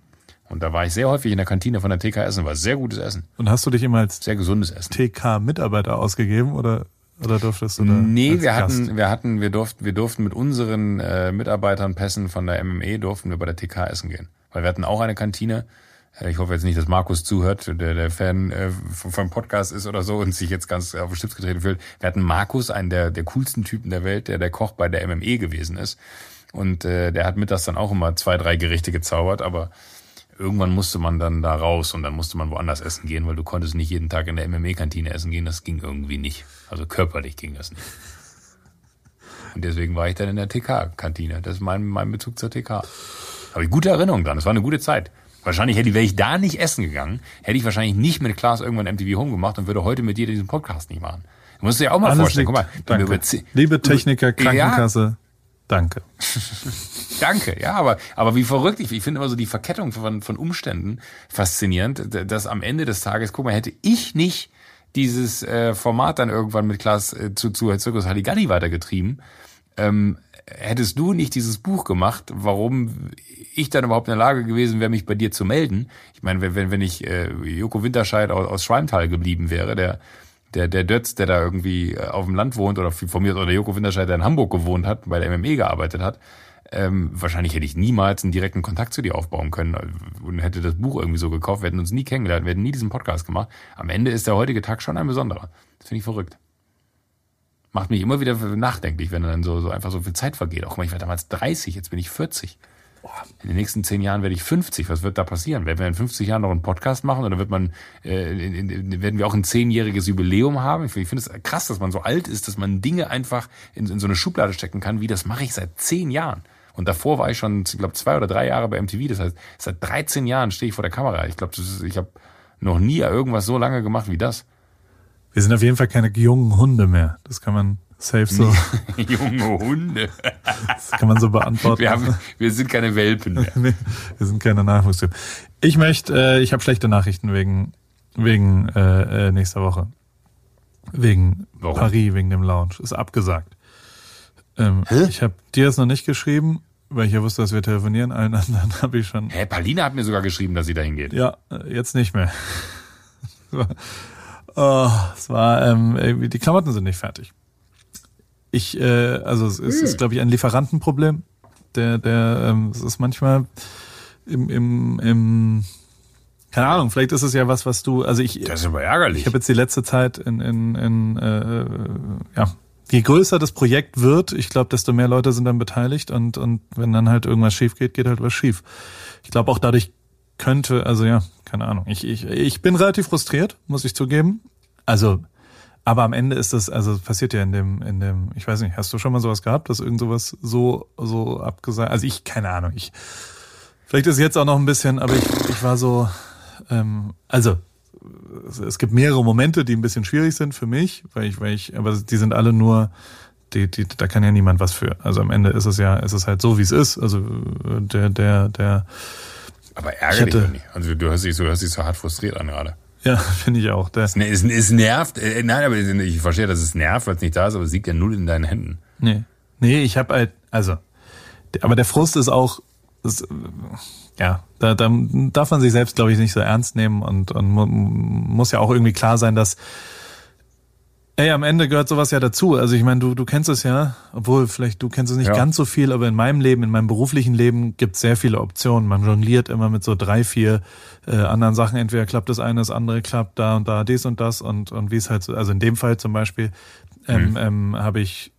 Und da war ich sehr häufig in der Kantine von der TK essen, war sehr gutes Essen, Und hast du dich immer als sehr gesundes Essen. TK-Mitarbeiter ausgegeben oder, oder durftest du da? Nee, wir Gast? hatten, wir hatten, wir durften, wir durften mit unseren äh, Mitarbeitern Pässen von der MME durften wir bei der TK essen gehen, weil wir hatten auch eine Kantine Äh, Ich hoffe jetzt nicht, dass Markus zuhört, der, der Fan äh, vom, vom Podcast ist oder so und sich jetzt ganz auf den Schlips getreten fühlt. Wir hatten Markus, einen der, der coolsten Typen der Welt, der der Koch bei der MME gewesen ist. Und äh, der hat mittags dann auch immer zwei, drei Gerichte gezaubert, aber irgendwann musste man dann da raus und dann musste man woanders essen gehen, weil du konntest nicht jeden Tag in der MME-Kantine essen gehen. Das ging irgendwie nicht. Also körperlich ging das nicht. Und deswegen war ich dann in der TK-Kantine. Das ist mein, mein Bezug zur TK. Habe ich gute Erinnerungen dran. Das war eine gute Zeit. Wahrscheinlich hätte, wäre ich da nicht essen gegangen, hätte ich wahrscheinlich nicht mit Klaas irgendwann MTV Home gemacht und würde heute mit dir diesen Podcast nicht machen. Du musst dir ja auch mal Alles vorstellen. liegt- Guck mal, über Liebe Techniker, Krankenkasse, danke. Danke, ja, aber, aber wie verrückt. Ich, ich finde immer so die Verkettung von, von Umständen faszinierend, dass am Ende des Tages, guck mal, hätte ich nicht dieses äh, Format dann irgendwann mit Klaas äh, zu, zu Zirkus Halligalli weitergetrieben, ähm, hättest du nicht dieses Buch gemacht, warum ich dann überhaupt in der Lage gewesen wäre, mich bei dir zu melden. Ich meine, wenn, wenn, wenn ich äh, Joko Winterscheid aus, aus Schwalmtal geblieben wäre, der der, der Dötz, der da irgendwie äh, auf dem Land wohnt oder von mir oder Joko Winterscheid, der in Hamburg gewohnt hat, bei der MME gearbeitet hat, ähm, wahrscheinlich hätte ich niemals einen direkten Kontakt zu dir aufbauen können und hätte das Buch irgendwie so gekauft. Wir hätten uns nie kennengelernt, wir hätten nie diesen Podcast gemacht. Am Ende ist der heutige Tag schon ein besonderer. Das finde ich verrückt. Macht mich immer wieder nachdenklich, wenn dann so, so einfach so viel Zeit vergeht. Auch guck ich war damals 30, jetzt bin ich 40. In den nächsten zehn Jahren werde ich 50. Was wird da passieren? Werden wir in 50 Jahren noch einen Podcast machen oder wird man, äh, in, in, werden wir auch ein zehnjähriges Jubiläum haben? Ich, finde es krass, dass man so alt ist, dass man Dinge einfach in, in so eine Schublade stecken kann, wie das mache ich seit zehn Jahren. Und davor war ich schon, ich glaube, zwei oder drei Jahre bei MTV. Das heißt, seit 13 Jahren stehe ich vor der Kamera. Ich glaube, ich habe noch nie irgendwas so lange gemacht wie das. Wir sind auf jeden Fall keine jungen Hunde mehr. Das kann man safe so, Junge Hunde. das kann man so beantworten. Wir, haben, wir sind keine Welpen mehr. nee, wir sind keine Nachwuchstyp. Ich möchte, äh, ich habe schlechte Nachrichten wegen wegen äh, äh, nächster Woche. Wegen Warum? Paris, wegen dem Lounge. Ist abgesagt. Ähm, ich habe dir es noch nicht geschrieben, weil ich ja wusste, dass wir telefonieren. Allen anderen habe ich schon. Hä, Paulina hat mir sogar geschrieben, dass sie dahin geht. Ja, äh, jetzt nicht mehr. Es war- oh, es war, ähm, irgendwie, die Klamotten sind nicht fertig. Ich, äh, also es ist, ist glaube ich, ein Lieferantenproblem. Der, der, ähm, es ist manchmal im, im, im, keine Ahnung, vielleicht ist es ja was, was du, also ich, Das ist aber ärgerlich. ich habe jetzt die letzte Zeit in, in, in äh, ja, je größer das Projekt wird, ich glaube, desto mehr Leute sind dann beteiligt und, und wenn dann halt irgendwas schief geht, geht halt was schief. Ich glaube auch dadurch könnte, also ja, keine Ahnung. Ich, ich, ich bin relativ frustriert, muss ich zugeben. Also, aber am Ende ist das, also es passiert ja in dem, in dem, ich weiß nicht, hast du schon mal sowas gehabt, dass irgend sowas so, so abgesagt, also ich, keine Ahnung, ich, vielleicht ist es jetzt auch noch ein bisschen, aber ich, ich war so, ähm, also es- gibt mehrere Momente, die ein bisschen schwierig sind für mich, weil ich, weil ich, aber die sind alle nur, die, die, da kann ja niemand was für. Also am Ende ist es ja, ist es halt so, wie es ist. Also äh, der, der, der, aber oder nicht. Also du hörst dich so, hörst dich so hart frustriert an gerade. Ja, finde ich auch. Es, es, es nervt. Äh, nein, aber ich verstehe, dass es nervt, weil es nicht da ist, aber es liegt ja null in deinen Händen. nee, nee, ich habe halt, also, aber der Frust ist auch, ist, ja, da, da darf man sich selbst, glaube ich, nicht so ernst nehmen und, und mu muss ja auch irgendwie klar sein, dass Ey, am Ende gehört sowas ja dazu. Also ich meine, du, du kennst es ja, obwohl vielleicht du kennst es nicht Ja. ganz so viel, aber in meinem Leben, in meinem beruflichen Leben gibt es sehr viele Optionen. Man jongliert immer mit so drei, vier äh, anderen Sachen. Entweder klappt das eine, das andere klappt da und da, dies und das und, und wie es halt so, also in dem Fall zum Beispiel ähm, ähm, habe ich,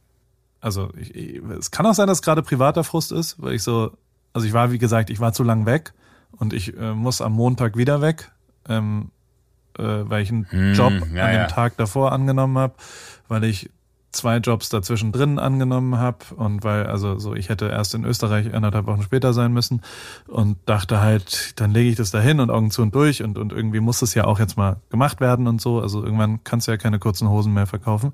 also ich, ich, es kann auch sein, dass gerade privater Frust ist, weil ich so, also ich war, wie gesagt, ich war zu lang weg und ich äh, muss am Montag wieder weg. Ähm, äh, weil ich einen Hm, Job ja, an dem ja. Tag davor angenommen habe, weil ich zwei Jobs dazwischen drin angenommen habe und weil, also so, ich hätte erst in Österreich anderthalb Wochen später sein müssen und dachte halt, dann lege ich das dahin und Augen zu und durch und, und irgendwie muss es ja auch jetzt mal gemacht werden und so. Also irgendwann kannst du ja keine kurzen Hosen mehr verkaufen.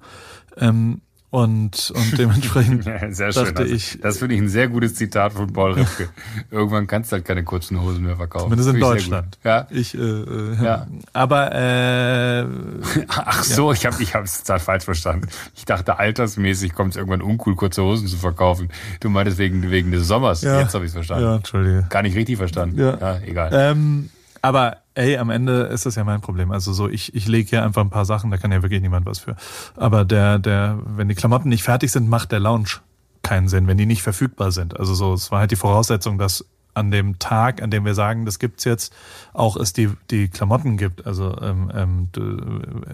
Ähm, und, und dementsprechend Ja, sehr schön. dachte Also, ich, das finde ich ein sehr gutes Zitat von Paul Ripke. Irgendwann kannst du halt keine kurzen Hosen mehr verkaufen. zumindest in Deutschland. Ja. Ich, äh, äh, Ja. aber äh, Ach so, ich habe ich es total falsch verstanden. Ich dachte, altersmäßig kommt es irgendwann uncool, kurze Hosen zu verkaufen. Du meintest wegen, wegen des Sommers. Ja. Jetzt habe ich es verstanden. ja, entschuldige. Gar nicht richtig verstanden. Ja. egal. Ähm, aber ey, am Ende ist das ja mein Problem. Also so, ich, ich lege hier einfach ein paar Sachen, da kann ja wirklich niemand was für. Aber der, der, wenn die Klamotten nicht fertig sind, macht der Lounge keinen Sinn, wenn die nicht verfügbar sind. Also so, es war halt die Voraussetzung, dass an dem Tag, an dem wir sagen, das gibt's jetzt, auch es die, die Klamotten gibt. Also ähm, ähm,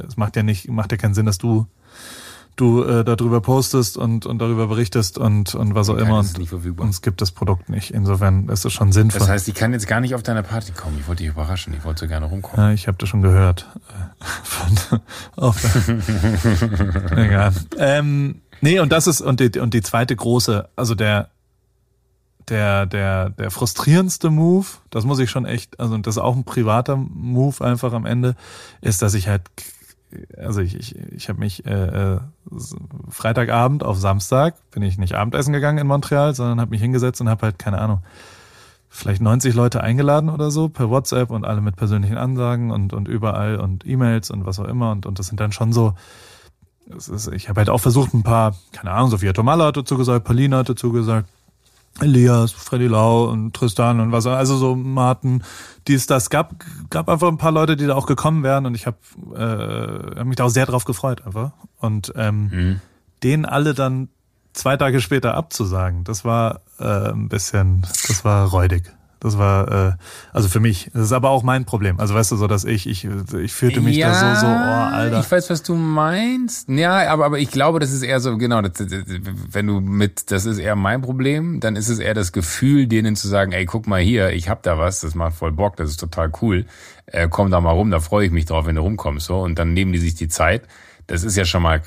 es macht ja nicht, macht ja keinen Sinn, dass du du äh, darüber postest und, und darüber berichtest und, und was auch immer. verfügbar. Und es gibt das Produkt nicht. Insofern ist es schon sinnvoll. Das heißt, ich kann jetzt gar nicht auf deine Party kommen. Ich wollte dich überraschen. Ich wollte so gerne rumkommen. ja, ich habe das schon gehört. Äh, Von, auf egal. Ähm, nee, und das ist, und die, und die zweite große, also der, der, der, der frustrierendste Move, das muss ich schon echt, also das ist auch ein privater Move einfach am Ende, ist, dass ich halt, also ich, ich, ich habe mich äh, äh, Freitagabend auf Samstag, bin ich nicht Abendessen gegangen in Montreal, sondern habe mich hingesetzt und habe halt, keine Ahnung, vielleicht 90 Leute eingeladen oder so per WhatsApp und alle mit persönlichen Ansagen und, und überall und E-Mails und was auch immer. Und, und das sind dann schon so, ist, ich habe halt auch versucht, ein paar, keine Ahnung, Sophia Tomala hat dazu gesagt, Paulina hat dazu gesagt, Elias, Freddy Lau und Tristan und was, also so Martin, dies, das gab, gab einfach ein paar Leute, die da auch gekommen wären und ich habe äh, hab mich da auch sehr drauf gefreut einfach. Und ähm, Mhm. denen alle dann zwei Tage später abzusagen, das war äh, ein bisschen, das war räudig. Das war, äh, also für mich, das ist aber auch mein Problem. Also weißt du, so dass ich, ich, ich fühlte mich da so, so, oh, Alter. Ich weiß, was du meinst. Ja, aber, aber ich glaube, das ist eher so, genau, das, das, wenn du mit, das ist eher mein Problem, dann ist es eher das Gefühl, denen zu sagen, ey, guck mal hier, ich hab da was, das macht voll Bock, das ist total cool. Äh, komm da mal rum, da freue ich mich drauf, wenn du rumkommst. So, und dann nehmen die sich die Zeit. Das ist ja schon mal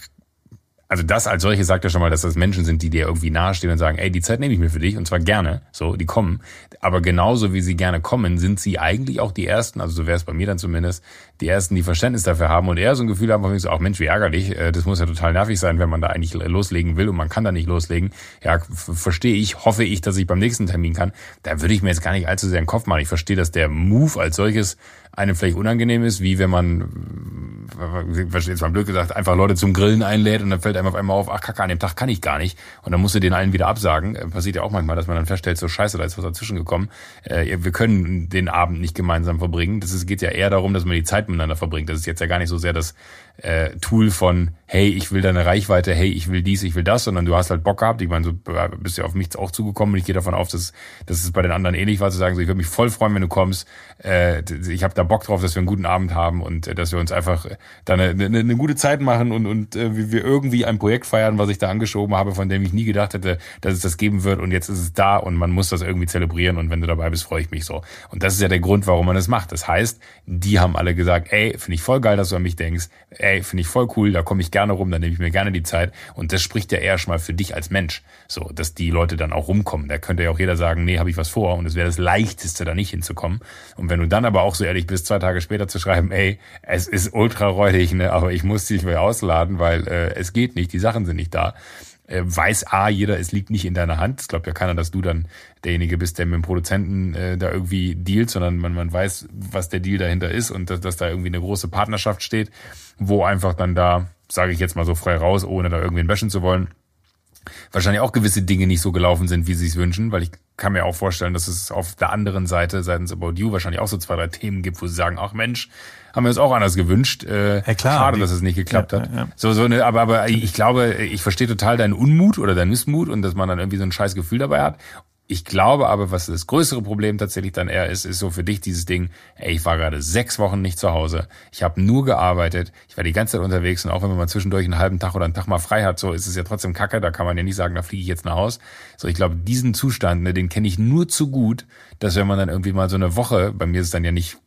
also das als solche sagt ja schon mal, dass das Menschen sind, die dir irgendwie nahestehen und sagen, ey, die Zeit nehme ich mir für dich und zwar gerne, so, die kommen. Aber genauso wie sie gerne kommen, sind sie eigentlich auch die Ersten, also so wäre es bei mir dann zumindest, die Ersten, die Verständnis dafür haben und eher so ein Gefühl haben, von wegen so, auch Mensch, wie ärgerlich, äh, das muss ja total nervig sein, wenn man da eigentlich loslegen will und man kann da nicht loslegen. Ja, verstehe ich, hoffe ich, dass ich beim nächsten Termin kann. Da würde ich mir jetzt gar nicht allzu sehr den Kopf machen. Ich verstehe, dass der Move als solches einem vielleicht unangenehm ist, wie wenn man, jetzt mal blöd gesagt, einfach Leute zum Grillen einlädt und dann fällt einem auf einmal auf, ach kacke, an dem Tag kann ich gar nicht. Und dann musst du den allen wieder absagen. Äh, Passiert ja auch manchmal, dass man dann feststellt, so scheiße, da ist was dazwischen gekommen. Äh, wir können den Abend nicht gemeinsam verbringen. Das geht ja eher darum, dass man die Zeit miteinander verbringt. Das ist jetzt ja gar nicht so sehr das äh, Tool von, hey, ich will deine Reichweite, hey, ich will dies, ich will das, sondern du hast halt Bock gehabt. Ich meine, du bist ja auf mich auch zugekommen und ich gehe davon aus, dass, dass es bei den anderen ähnlich war, zu sagen, so, ich würde mich voll freuen, wenn du kommst. Äh, ich habe da Bock drauf, dass wir einen guten Abend haben und äh, dass wir uns einfach äh, da eine, eine, eine gute Zeit machen und, und äh, wir irgendwie ein Projekt feiern, was ich da angeschoben habe, von dem ich nie gedacht hätte, dass es das geben wird und jetzt ist es da und man muss das irgendwie zelebrieren und wenn du dabei bist, freue ich mich so. Und das ist ja der Grund, warum man es macht. Das heißt, die haben alle gesagt, ey, finde ich voll geil, dass du an mich denkst, finde ich voll cool, da komme ich gerne rum, da nehme ich mir gerne die Zeit und das spricht ja eher schon mal für dich als Mensch, so, dass die Leute dann auch rumkommen. Da könnte ja auch jeder sagen, nee, habe ich was vor und es wäre das Leichteste, da nicht hinzukommen. Und wenn du dann aber auch so ehrlich bist, zwei Tage später zu schreiben, ey, es ist ultra räudig, ne, aber ich muss dich mal ausladen, weil äh, es geht nicht, die Sachen sind nicht da. Äh, weiß A, jeder, es liegt nicht in deiner Hand. Es glaubt ja keiner, dass du dann derjenige bist, der mit dem Produzenten äh, da irgendwie dealt, sondern man, man weiß, was der Deal dahinter ist und dass, dass da irgendwie eine große Partnerschaft steht, wo einfach dann da, sage ich jetzt mal so frei raus, ohne da irgendwen wäschen zu wollen, wahrscheinlich auch gewisse Dinge nicht so gelaufen sind, wie sie es wünschen, weil ich kann mir auch vorstellen, dass es auf der anderen Seite seitens About You wahrscheinlich auch so zwei, drei Themen gibt, wo sie sagen, ach Mensch, haben wir uns auch anders gewünscht. Äh, Ja, klar. Schade, dass es nicht geklappt Ja, hat. ja. So, so eine, aber, aber ich glaube, ich verstehe total deinen Unmut oder deinen Missmut und dass man dann irgendwie so ein scheiß Gefühl dabei hat. Ich glaube aber, was das größere Problem tatsächlich dann eher ist, ist so für dich dieses Ding, ey, ich war gerade sechs Wochen nicht zu Hause, ich habe nur gearbeitet, ich war die ganze Zeit unterwegs und auch wenn man mal zwischendurch einen halben Tag oder einen Tag mal frei hat, so ist es ja trotzdem kacke, da kann man ja nicht sagen, da fliege ich jetzt nach Haus. So, ich glaube, diesen Zustand, ne, den kenne ich nur zu gut, dass wenn man dann irgendwie mal so eine Woche, bei mir ist es dann ja nicht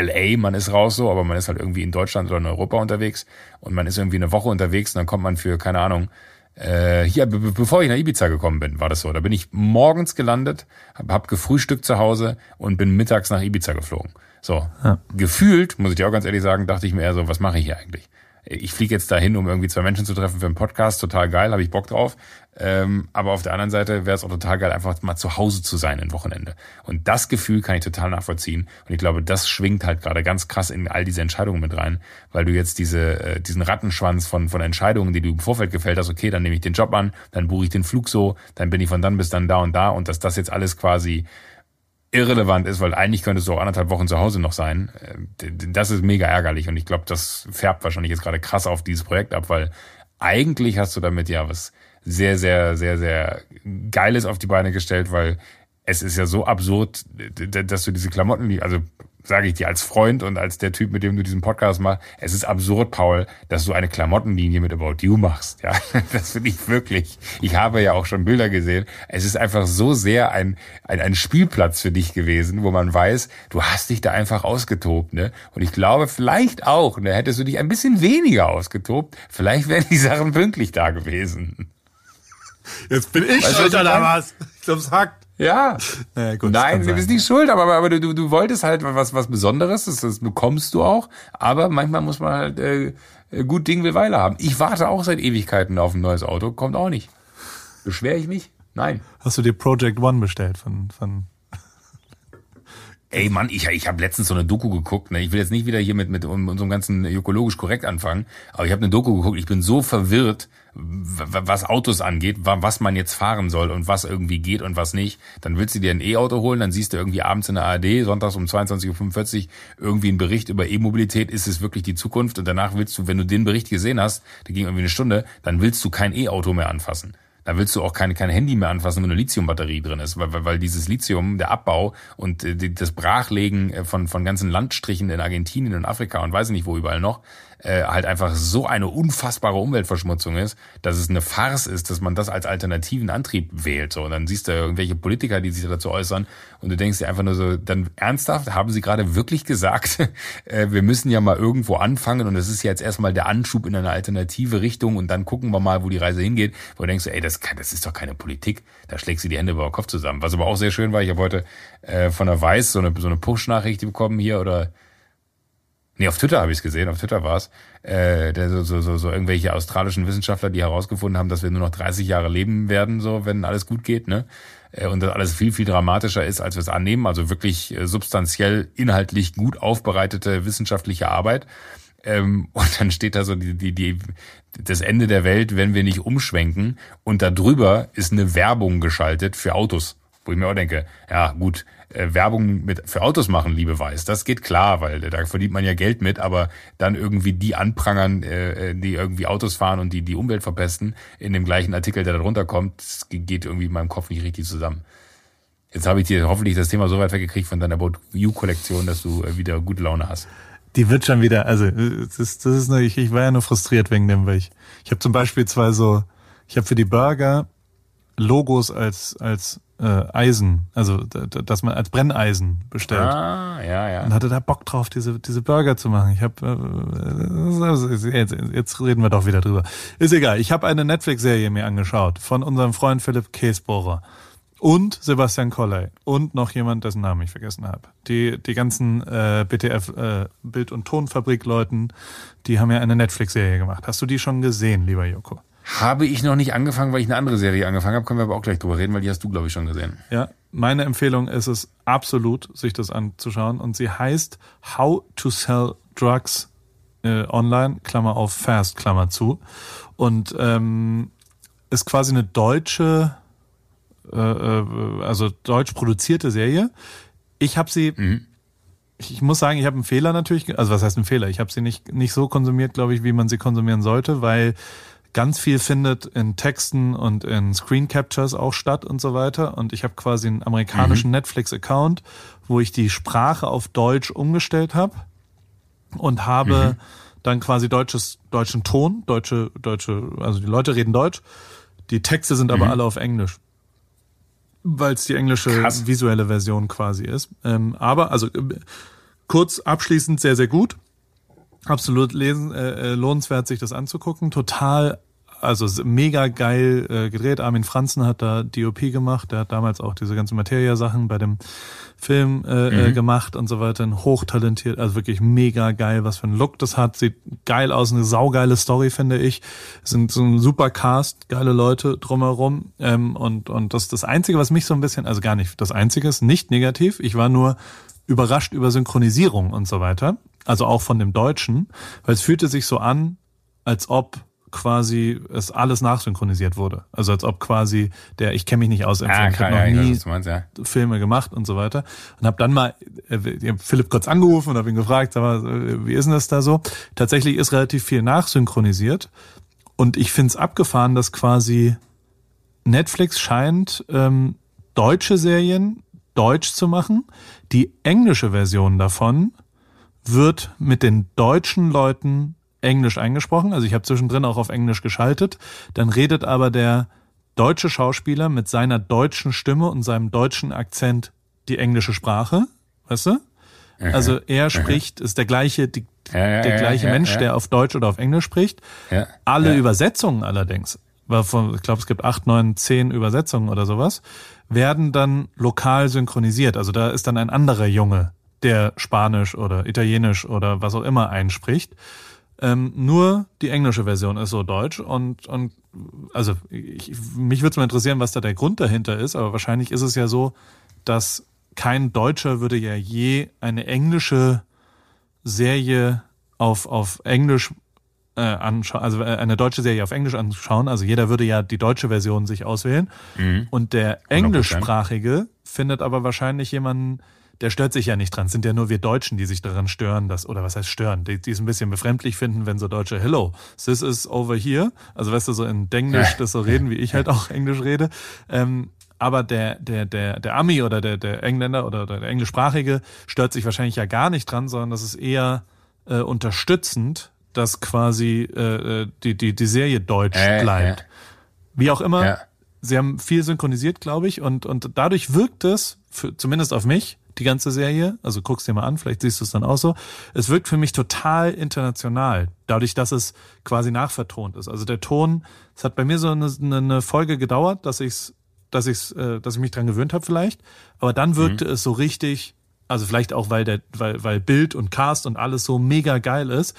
LA, man ist raus so, aber man ist halt irgendwie in Deutschland oder in Europa unterwegs und man ist irgendwie eine Woche unterwegs und dann kommt man für, keine Ahnung, äh, hier, be be- bevor ich nach Ibiza gekommen bin, war das so. Da bin ich morgens gelandet, hab, hab gefrühstückt zu Hause und bin mittags nach Ibiza geflogen. So, gefühlt, muss ich dir auch ganz ehrlich sagen, dachte ich mir eher so, was mache ich hier eigentlich? Ich fliege jetzt dahin, um irgendwie zwei Menschen zu treffen für einen Podcast, total geil, habe ich Bock drauf. Ähm, aber auf der anderen Seite wäre es auch total geil, einfach mal zu Hause zu sein ein Wochenende. Und das Gefühl kann ich total nachvollziehen. Und ich glaube, das schwingt halt gerade ganz krass in all diese Entscheidungen mit rein, weil du jetzt diese, äh, diesen Rattenschwanz von, von Entscheidungen, die du im Vorfeld gefällt hast, okay, dann nehme ich den Job an, dann buche ich den Flug so, dann bin ich von dann bis dann da und da und dass das jetzt alles quasi irrelevant ist, weil eigentlich könntest du auch anderthalb Wochen zu Hause noch sein. äh, Das ist mega ärgerlich und ich glaube, das färbt wahrscheinlich jetzt gerade krass auf dieses Projekt ab, weil eigentlich hast du damit ja was sehr, sehr, sehr, sehr Geiles auf die Beine gestellt, weil es ist ja so absurd, dass du diese Klamotten, also sage ich dir als Freund und als der Typ, mit dem du diesen Podcast machst, es ist absurd, Paul, dass du eine Klamottenlinie mit About You machst. Ja, das finde ich wirklich. Ich habe ja auch schon Bilder gesehen. Es ist einfach so sehr ein, ein, ein Spielplatz für dich gewesen, wo man weiß, du hast dich da einfach ausgetobt. Ne? Und ich glaube, vielleicht auch, ne, hättest du dich ein bisschen weniger ausgetobt, vielleicht wären die Sachen pünktlich da gewesen. Jetzt bin ich Weißt schuld was ich oder was? Ich glaub's hackt. Ja. Naja, gut, Nein, du bist nicht schuld, aber, aber du, du wolltest halt was, was Besonderes, das, das bekommst du auch, aber manchmal muss man halt äh, gut Ding will Weile haben. Ich warte auch seit Ewigkeiten auf ein neues Auto, kommt auch nicht. Beschwere ich mich? Nein. Hast du dir Project One bestellt von, von Ey Mann, ich, ich habe letztens so eine Doku geguckt. Ne? Ich will jetzt nicht wieder hier mit, mit unserem ganzen ökologisch korrekt anfangen, aber ich habe eine Doku geguckt. Ich bin so verwirrt, was Autos angeht, wa- was man jetzt fahren soll und was irgendwie geht und was nicht. Dann willst du dir ein E-Auto holen, dann siehst du irgendwie abends in der ARD, sonntags um 22.45 Uhr, irgendwie einen Bericht über E-Mobilität. Ist es wirklich die Zukunft? Und danach willst du, wenn du den Bericht gesehen hast, der ging irgendwie eine Stunde, dann willst du kein E-Auto mehr anfassen. Da willst du auch kein, kein Handy mehr anfassen, wenn eine Lithiumbatterie drin ist, weil, weil, weil dieses Lithium, der Abbau und äh, das Brachlegen äh, von, von ganzen Landstrichen in Argentinien und Afrika und weiß ich nicht wo überall noch, äh, halt einfach so eine unfassbare Umweltverschmutzung ist, dass es eine Farce ist, dass man das als alternativen Antrieb wählt. So, und dann siehst du irgendwelche Politiker, die sich dazu äußern und du denkst dir einfach nur so, dann ernsthaft, haben sie gerade wirklich gesagt, äh, wir müssen ja mal irgendwo anfangen und es ist jetzt erstmal der Anschub in eine alternative Richtung und dann gucken wir mal, wo die Reise hingeht, wo du denkst, ey, das, kann, das ist doch keine Politik, da schlägst du die Hände über den Kopf zusammen. Was aber auch sehr schön war, ich habe heute äh, von der Weiß so eine, so eine Push-Nachricht bekommen hier oder Nee, auf Twitter habe ich es gesehen, auf Twitter war es. Äh, so, so, so, so irgendwelche australischen Wissenschaftler, die herausgefunden haben, dass wir nur noch 30 Jahre leben werden, so wenn alles gut geht, ne? Äh, Und das alles viel, viel dramatischer ist, als wir es annehmen. Also wirklich äh, substanziell, inhaltlich gut aufbereitete wissenschaftliche Arbeit. Ähm, und dann steht da so die, die, die, das Ende der Welt, wenn wir nicht umschwenken. Und da drüber ist eine Werbung geschaltet für Autos. Wo ich mir auch denke, ja gut, Werbung mit für Autos machen, liebe Weiß, das geht klar, weil äh, da verdient man ja Geld mit, aber dann irgendwie die anprangern, äh, äh, die irgendwie Autos fahren und die die Umwelt verpesten, in dem gleichen Artikel, der da drunter kommt, geht irgendwie in meinem Kopf nicht richtig zusammen. Jetzt habe ich dir hoffentlich das Thema so weit weggekriegt von deiner About You-Kollektion, dass du äh, wieder gute Laune hast. Die wird schon wieder, also das ist, das ist nur, ich, ich war ja nur frustriert wegen dem, weil ich, ich habe zum Beispiel zwei so, ich habe für die Burger Logos als als äh, Eisen, also dass man als Brenneisen bestellt. Ah, ja, ja. Und hatte da Bock drauf, diese diese Burger zu machen. Ich habe äh, jetzt, jetzt reden wir doch wieder drüber. Ist egal. Ich habe eine Netflix-Serie mir angeschaut von unserem Freund Philipp Käsbohrer und Sebastian Kolley und noch jemand, dessen Namen ich vergessen habe. Die die ganzen äh, BTF äh, Bild- und Tonfabrik-Leuten, die haben ja eine Netflix-Serie gemacht. Hast du die schon gesehen, lieber Joko? Habe ich noch nicht angefangen, weil ich eine andere Serie angefangen habe, können wir aber auch gleich drüber reden, weil die hast du, glaube ich, schon gesehen. Ja, meine Empfehlung ist es absolut, sich das anzuschauen. Und sie heißt How to Sell Drugs äh, Online, Klammer auf Fast, Klammer zu. Und ähm, ist quasi eine deutsche, äh, äh, also deutsch produzierte Serie. Ich habe sie, ich, ich muss sagen, ich habe einen Fehler natürlich, also was heißt ein Fehler? Ich habe sie nicht, nicht so konsumiert, glaube ich, wie man sie konsumieren sollte, weil ganz viel findet in Texten und in Screen Captures auch statt und so weiter. Und ich habe quasi einen amerikanischen Netflix-Account, wo ich die Sprache auf Deutsch umgestellt habe und habe dann quasi deutsches, deutschen Ton, deutsche, deutsche, also die Leute reden Deutsch, die Texte sind aber alle auf Englisch. Weil es die englische Krass. visuelle Version quasi ist. Ähm, aber, also äh, kurz abschließend sehr, sehr gut. Absolut lesen, äh, äh, lohnenswert, sich das anzugucken. Total, also mega geil äh, gedreht. Armin Franzen hat da DOP gemacht. Der hat damals auch diese ganzen Materia-Sachen bei dem Film äh, äh, gemacht und so weiter. Ein hochtalentiert, also wirklich mega geil, was für ein Look das hat. Sieht geil aus, eine saugeile Story, finde ich. Sind so ein super Cast, geile Leute drumherum. Ähm, und, und das das Einzige, was mich so ein bisschen, also gar nicht das Einzige ist, nicht negativ. Ich war nur überrascht über Synchronisierung und so weiter. Also auch von dem Deutschen, weil es fühlte sich so an, als ob quasi es alles nachsynchronisiert wurde. Also als ob quasi der, ich kenne mich nicht aus, Film, ich habe noch Ah, ja, weiß, nie du meinst, ja. Filme gemacht und so weiter. Und habe dann mal äh, Philipp kurz angerufen und habe ihn gefragt, sag mal, äh, wie ist denn das da so? Tatsächlich ist relativ viel nachsynchronisiert. Und ich find's abgefahren, dass quasi Netflix scheint ähm, deutsche Serien deutsch zu machen. Die englische Version davon wird mit den deutschen Leuten Englisch eingesprochen. Also ich habe zwischendrin auch auf Englisch geschaltet. Dann redet aber der deutsche Schauspieler mit seiner deutschen Stimme und seinem deutschen Akzent die englische Sprache. Weißt du? Also er spricht, ist der gleiche, die, Ja, ja, der gleiche ja, Mensch, der auf Deutsch oder auf Englisch spricht. Alle. Übersetzungen allerdings, von, ich glaube, es gibt acht, neun, zehn Übersetzungen oder sowas, werden dann lokal synchronisiert. Also da ist dann ein anderer Junge, der Spanisch oder Italienisch oder was auch immer einspricht. Ähm, nur die englische Version ist so deutsch und, und also ich, mich würde es mal interessieren, was da der Grund dahinter ist, aber wahrscheinlich ist es ja so, dass kein Deutscher würde ja je eine englische Serie auf, auf Englisch äh, anschauen, also äh, eine deutsche Serie auf Englisch anschauen. Also jeder würde ja die deutsche Version sich auswählen. Und der englischsprachige findet aber wahrscheinlich jemanden, der stört sich ja nicht dran. Es sind ja nur wir Deutschen, die sich daran stören, dass, oder was heißt stören, die, die es ein bisschen befremdlich finden, wenn so Deutsche, hello, this is over here. Also weißt du, so in Denglisch das so reden, wie ich halt auch Englisch rede. Ähm, aber der, der, der, der Ami oder der, der Engländer oder der Englischsprachige stört sich wahrscheinlich ja gar nicht dran, sondern das ist eher äh, unterstützend, dass quasi äh, äh, die, die, die Serie deutsch Äh, bleibt. Wie auch immer, sie haben viel synchronisiert, glaube ich, und, und dadurch wirkt es, für, zumindest auf mich, die ganze Serie, also guck's dir mal an, vielleicht siehst du es dann auch so, es wirkt für mich total international, dadurch, dass es quasi nachvertont ist. Also der Ton, es hat bei mir so eine, eine Folge gedauert, dass ich's, dass ich's, äh, dass ich mich dran gewöhnt habe vielleicht, aber dann wirkte es so richtig, also vielleicht auch, weil der, weil, weil Bild und Cast und alles so mega geil ist.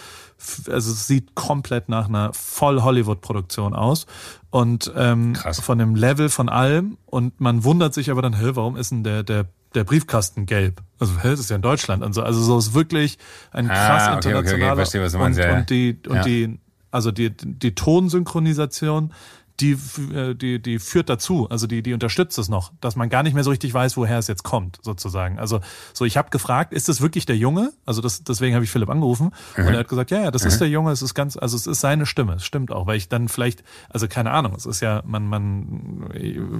Also es sieht komplett nach einer voll Hollywood-Produktion aus. Und ähm, Krass. von dem Level von allem. Und man wundert sich aber dann, hä, warum ist denn der, der, der Briefkasten gelb? Also, hä, das ist ja in Deutschland und so. Also so ist wirklich ein Ah, krass okay, okay, internationaler verstehe, und, ja. und die und Ja. die also die die Tonsynchronisation die, äh, die, die führt dazu, also die, die unterstützt es noch, dass man gar nicht mehr so richtig weiß, woher es jetzt kommt, sozusagen. Also so, ich habe gefragt, ist das wirklich der Junge? Also das, deswegen habe ich Philipp angerufen und er hat gesagt, ja, ja, das ist der Junge, es ist ganz, also es ist seine Stimme, es stimmt auch, weil ich dann vielleicht, also keine Ahnung, es ist ja, man, man,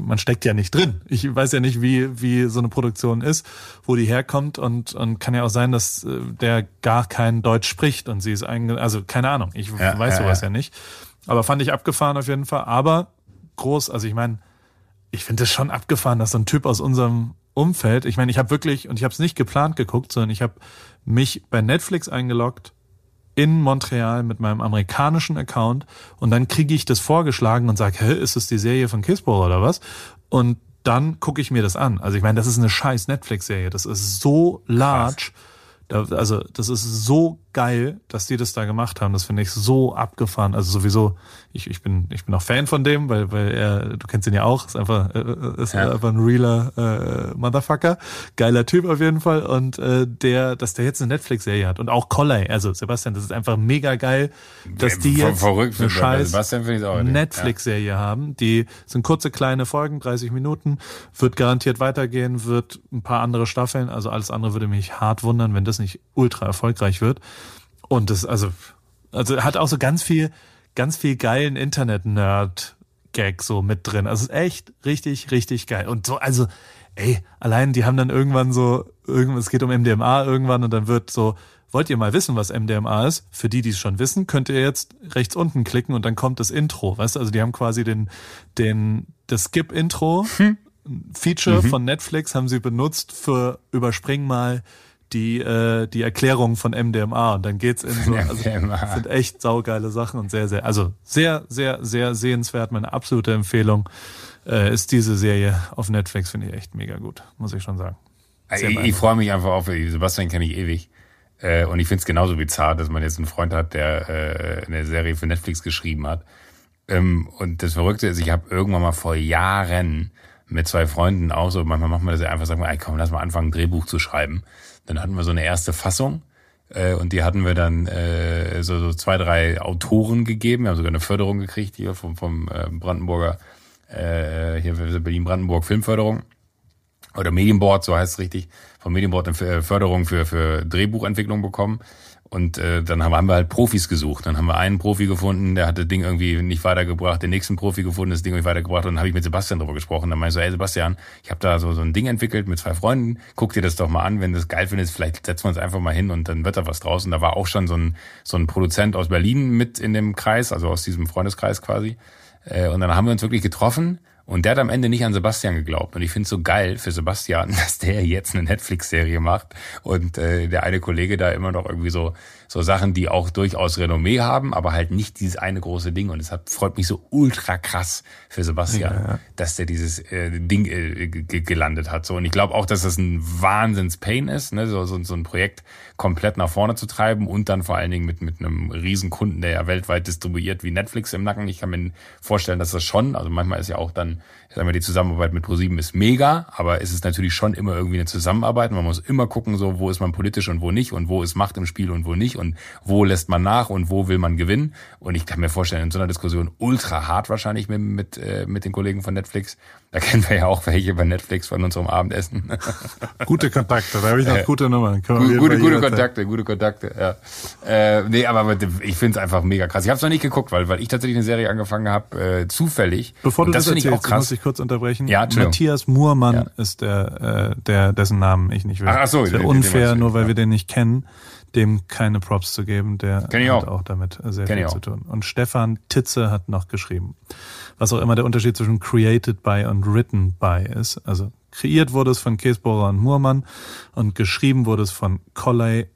man steckt ja nicht drin. Ich weiß ja nicht, wie, wie so eine Produktion ist, wo die herkommt und, und kann ja auch sein, dass äh, der gar kein Deutsch spricht und sie ist einge, also keine Ahnung, ich Ja, weiß ja, sowas ja. ja nicht. Aber fand ich abgefahren auf jeden Fall. Aber groß, also ich meine, ich finde es schon abgefahren, dass so ein Typ aus unserem Umfeld, ich meine, ich habe wirklich, und ich habe es nicht geplant geguckt, sondern ich habe mich bei Netflix eingeloggt in Montreal mit meinem amerikanischen Account und dann kriege ich das vorgeschlagen und sage, hä, ist es die Serie von Kissball oder was? Und dann gucke ich mir das an. Also ich meine, das ist eine scheiß Netflix-Serie. Das ist so large. Da, also das ist so geil, dass die das da gemacht haben. Das finde ich so abgefahren. Also sowieso, ich, ich bin ich bin auch Fan von dem, weil weil er, du kennst ihn ja auch, ist einfach äh, ist Ja. einfach ein realer äh, Motherfucker, geiler Typ auf jeden Fall. Und äh, der, dass der jetzt eine Netflix-Serie hat und auch Colley, also Sebastian, das ist einfach mega geil, dass die jetzt verrückt eine scheiß. Netflix-Serie haben. Die sind kurze, kleine Folgen, 30 Minuten, wird garantiert weitergehen, wird ein paar andere Staffeln, also alles andere würde mich hart wundern, wenn das nicht ultra erfolgreich wird. Und das, also, also hat auch so ganz viel, ganz viel geilen Internet-Nerd-Gag so mit drin. Also ist echt richtig, richtig geil. Und so, also, ey, allein die haben dann irgendwann so, irgendwas, es geht um MDMA irgendwann und dann wird so, wollt ihr mal wissen, was MDMA ist? Für die, die es schon wissen, könnt ihr jetzt rechts unten klicken und dann kommt das Intro, weißt du? Also die haben quasi den, den, das Skip-Intro, Feature von Netflix haben sie benutzt für überspring mal die, äh, die Erklärung von MDMA und dann geht's in so, also MDMA. das sind echt saugeile Sachen und sehr, sehr, also sehr, sehr, sehr sehenswert. Meine absolute Empfehlung äh, ist diese Serie auf Netflix, finde ich echt mega gut, muss ich schon sagen. Sehr Ich, ich freue mich einfach auf, Sebastian kenne ich ewig. Äh, und ich finde es genauso bizarr, dass man jetzt einen Freund hat, der äh, eine Serie für Netflix geschrieben hat. Ähm, und das Verrückte ist, ich habe irgendwann mal vor Jahren mit zwei Freunden auch so, manchmal macht man das ja einfach, sagt man, ey, komm, lass mal anfangen, ein Drehbuch zu schreiben. Dann hatten wir so eine erste Fassung äh, und die hatten wir dann äh, so, so zwei, drei Autoren gegeben. Wir haben sogar eine Förderung gekriegt hier vom, vom äh, Brandenburger, äh, hier Berlin-Brandenburg Filmförderung oder Medienboard, so heißt es richtig, vom Medienboard eine F- Förderung für, für Drehbuchentwicklung bekommen. Und äh, dann haben wir halt Profis gesucht. Dann haben wir einen Profi gefunden, der hat das Ding irgendwie nicht weitergebracht, den nächsten Profi gefunden, das Ding nicht weitergebracht. Und dann habe ich mit Sebastian drüber gesprochen. Dann meinte ich so, hey Sebastian, ich habe da so, so ein Ding entwickelt mit zwei Freunden. Guck dir das doch mal an. Wenn du das geil findest, vielleicht setzen wir uns einfach mal hin und dann wird da was draus. Und da war auch schon so ein, so ein Produzent aus Berlin mit in dem Kreis, also aus diesem Freundeskreis quasi. Äh, und dann haben wir uns wirklich getroffen und der hat am Ende nicht an Sebastian geglaubt. Und ich finde es so geil für Sebastian, dass der jetzt eine Netflix-Serie macht und äh, der eine Kollege da immer noch irgendwie so so Sachen, die auch durchaus Renommee haben, aber halt nicht dieses eine große Ding. Und es hat, freut mich so ultra krass für Sebastian, ja, ja. dass der dieses äh, Ding äh, gelandet hat. So und ich glaube auch, dass das ein Wahnsinns-Pain ist, ne? so, so, so ein Projekt komplett nach vorne zu treiben und dann vor allen Dingen mit mit einem riesen Kunden, der ja weltweit distribuiert wie Netflix im Nacken. Ich kann mir vorstellen, dass das schon, also manchmal ist ja auch dann sagen wir, die Zusammenarbeit mit ProSieben ist mega, aber es ist natürlich schon immer irgendwie eine Zusammenarbeit. Man muss immer gucken, so wo ist man politisch und wo nicht und wo ist Macht im Spiel und wo nicht und wo lässt man nach und wo will man gewinnen. Und ich kann mir vorstellen, in so einer Diskussion ultra hart wahrscheinlich mit, mit, äh, mit den Kollegen von Netflix. Da kennen wir ja auch welche bei Netflix von unserem Abendessen. Gute Kontakte, da habe ich noch gute Nummern. Gute, gute, gute Kontakte, gute Kontakte, ja. Äh, nee, aber ich finde es einfach mega krass. Ich habe es noch nicht geguckt, weil, weil ich tatsächlich eine Serie angefangen habe, äh, zufällig. Bevor du das, das finde ich auch krass. muss ich kurz unterbrechen. Ja, Matthias Muhrmann ja. ist der, äh, der, dessen Namen ich nicht will. Ach, ach so, ist ja unfair, nur weil ja. wir den nicht kennen dem keine Props zu geben, der hat auch. auch. damit sehr Kenn viel zu tun. Und Stefan Titze hat noch geschrieben was auch immer der Unterschied zwischen created by und written by ist. Also kreiert wurde es von Käsbohrer und Murmann und geschrieben wurde es von Colley,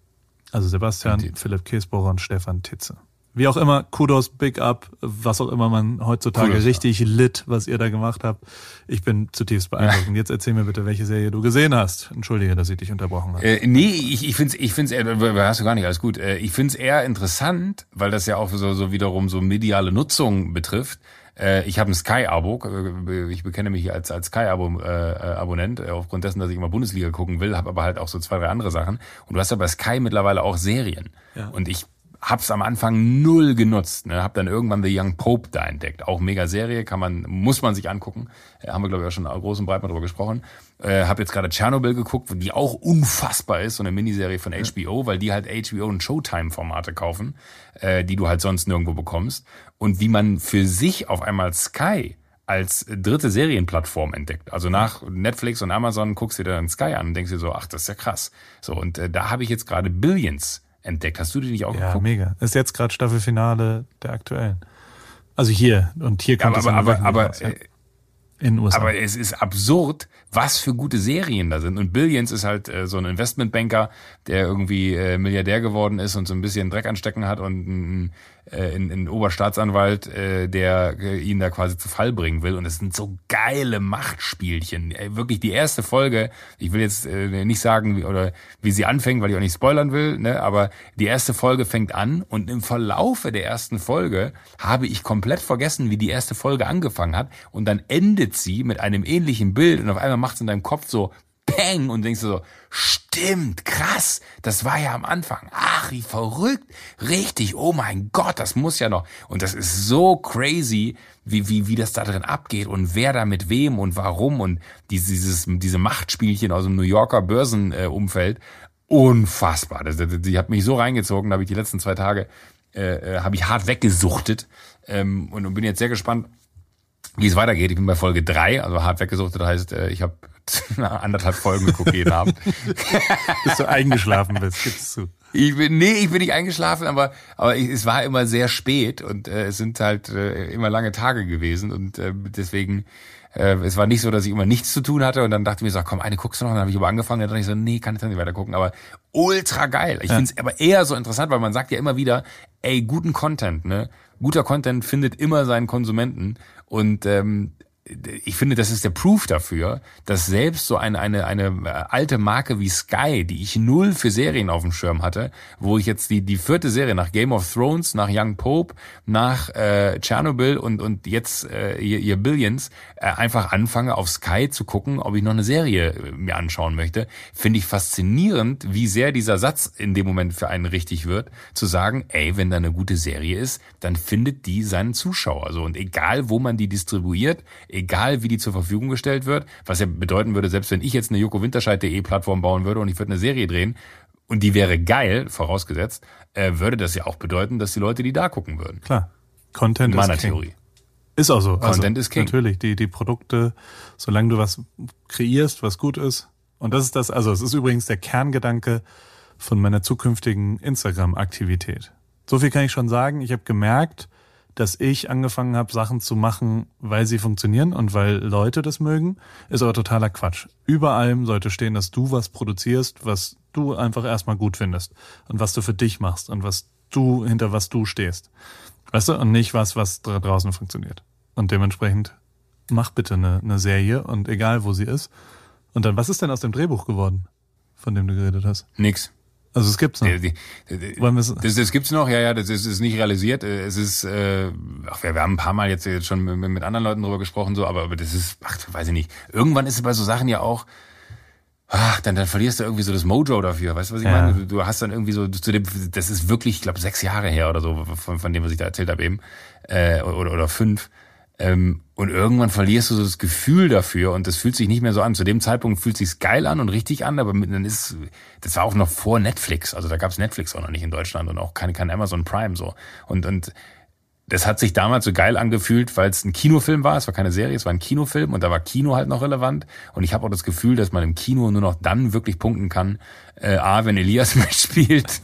also Sebastian, Philipp Käsbohrer und Stefan Titze. Wie auch immer, Kudos, Big Up, was auch immer man heutzutage Kudos, richtig ja. lit, was ihr da gemacht habt. Ich bin zutiefst beeindruckt. Und jetzt erzähl mir bitte, welche Serie du gesehen hast. Entschuldige, dass ich dich unterbrochen habe. Äh, nee, ich, ich finde es ich find's eher, hast du gar nicht, alles gut. Äh, ich finde es eher interessant, weil das ja auch so, so wiederum so mediale Nutzung betrifft. Äh, ich habe ein Sky-Abo. Äh, ich bekenne mich als, als Sky-Abo-Abonnent, äh, aufgrund dessen, dass ich immer Bundesliga gucken will, habe aber halt auch so zwei, drei andere Sachen. Und du hast ja bei Sky mittlerweile auch Serien. Ja. Und ich hab's am Anfang null genutzt. Ne? Hab dann irgendwann The Young Pope da entdeckt. Auch mega Serie, kann man, muss man sich angucken. Äh, haben wir, glaube ich, auch schon groß und breit mal drüber gesprochen. Äh, hab jetzt gerade Tschernobyl geguckt, die auch unfassbar ist, so eine Miniserie von HBO, weil die halt HBO und Showtime-Formate kaufen, äh, die du halt sonst nirgendwo bekommst. Und wie man für sich auf einmal Sky als dritte Serienplattform entdeckt. Also nach Netflix und Amazon guckst du dir dann Sky an und denkst dir so, ach, das ist ja krass. So, und äh, da habe ich jetzt gerade Billions entdeckt. Hast du die nicht auch ja, geguckt? Ja, mega. Ist jetzt gerade Staffelfinale der aktuellen. Also hier und hier kommt aber, es aber, aber, raus, ja. in USA. Aber es ist absurd, was für gute Serien da sind. Und Billions ist halt äh, so ein Investmentbanker, der irgendwie äh, Milliardär geworden ist und so ein bisschen Dreck anstecken hat und ein äh, in, in Oberstaatsanwalt, äh, der äh, ihn da quasi zu Fall bringen will. Und es sind so geile Machtspielchen. Äh, wirklich die erste Folge, ich will jetzt äh, nicht sagen, wie, oder wie sie anfängt, weil ich auch nicht spoilern will, ne, aber die erste Folge fängt an und im Verlaufe der ersten Folge habe ich komplett vergessen, wie die erste Folge angefangen hat. Und dann endet sie mit einem ähnlichen Bild und auf einmal macht es in deinem Kopf so Peng und denkst du so, stimmt, krass, das war ja am Anfang. Ach, wie verrückt. Richtig, oh mein Gott, das muss ja noch. Und das ist so crazy, wie, wie, wie das da drin abgeht und wer da mit wem und warum und dieses, diese Machtspielchen aus dem New Yorker Börsenumfeld. Unfassbar. Das, das, die hat mich so reingezogen, da habe ich die letzten zwei Tage, äh, äh habe ich hart weggesuchtet ähm, und, und bin jetzt sehr gespannt, wie es weitergeht. Ich bin bei Folge drei, also hart weggesuchtet heißt, äh, ich habe anderthalb Folgen geguckt jeden Abend. Bis du eingeschlafen bist, gibst du. Ich bin, nee, ich bin nicht eingeschlafen, aber, aber ich, es war immer sehr spät und äh, es sind halt äh, immer lange Tage gewesen und äh, deswegen, äh, es war nicht so, dass ich immer nichts zu tun hatte und dann dachte ich mir so, komm, eine guckst du noch, und dann habe ich aber angefangen, dann dachte ich so, nee, kann ich dann nicht weiter gucken, aber ultra geil. Ich ja. finde es aber eher so interessant, weil man sagt ja immer wieder, ey, guten Content, ne? Guter Content findet immer seinen Konsumenten und ähm, ich finde, das ist der Proof dafür, dass selbst so eine, eine, eine alte Marke wie Sky, die ich null für Serien auf dem Schirm hatte, wo ich jetzt die, die vierte Serie nach Game of Thrones, nach Young Pope, nach äh, Chernobyl und, und jetzt äh, ihr, ihr Billions äh, einfach anfange auf Sky zu gucken, ob ich noch eine Serie äh, mir anschauen möchte, finde ich faszinierend, wie sehr dieser Satz in dem Moment für einen richtig wird, zu sagen, ey, wenn da eine gute Serie ist, dann findet die seinen Zuschauer. So, und egal, wo man die distribuiert, egal wie die zur Verfügung gestellt wird, was ja bedeuten würde, selbst wenn ich jetzt eine joko Winterscheid.de Plattform bauen würde und ich würde eine Serie drehen, und die wäre geil, vorausgesetzt, äh, würde das ja auch bedeuten, dass die Leute die da gucken würden. Klar. Content In meiner ist King. Theorie. Ist auch so. Content ist King. Natürlich, die, die Produkte, solange du was kreierst, was gut ist. Und das ist das, also es ist übrigens der Kerngedanke von meiner zukünftigen Instagram-Aktivität. So viel kann ich schon sagen. Ich habe gemerkt, dass ich angefangen habe, Sachen zu machen, weil sie funktionieren und weil Leute das mögen, ist aber totaler Quatsch. Über allem sollte stehen, dass du was produzierst, was du einfach erstmal gut findest und was du für dich machst und was du, hinter was du stehst. Weißt du? Und nicht was, was da draußen funktioniert. Und dementsprechend mach bitte eine, eine Serie und egal wo sie ist. Und dann, was ist denn aus dem Drehbuch geworden, von dem du geredet hast? Nix. Also es gibt's noch. Die, die, das, das gibt's noch, ja, ja, das ist, ist nicht realisiert. Es ist, äh, ach, wir, wir haben ein paar Mal jetzt, jetzt schon mit, mit anderen Leuten drüber gesprochen, so, aber, aber das ist, ach, weiß ich nicht. Irgendwann ist es bei so Sachen ja auch, ach, dann, dann verlierst du irgendwie so das Mojo dafür. Weißt du, was ich Ja. meine? Du, du hast dann irgendwie so, zu dem, das ist wirklich, ich glaube, sechs Jahre her oder so, von, von dem, was ich da erzählt habe eben, äh, oder, oder fünf. Ähm, und irgendwann verlierst du so das Gefühl dafür und das fühlt sich nicht mehr so an. Zu dem Zeitpunkt fühlt sich's geil an und richtig an, aber mit, dann ist, das war auch noch vor Netflix. Also da gab's Netflix auch noch nicht in Deutschland und auch kein, kein Amazon Prime so. Und, und das hat sich damals so geil angefühlt, weil es ein Kinofilm war. Es war keine Serie, es war ein Kinofilm und da war Kino halt noch relevant. Und ich habe auch das Gefühl, dass man im Kino nur noch dann wirklich punkten kann, äh, a, wenn Elias mitspielt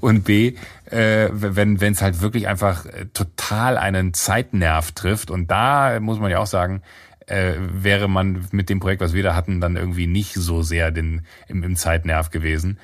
und b, äh, wenn wenn es halt wirklich einfach äh, total einen Zeitnerv trifft. Und da muss man ja auch sagen, äh, wäre man mit dem Projekt, was wir da hatten, dann irgendwie nicht so sehr den, im, im Zeitnerv gewesen.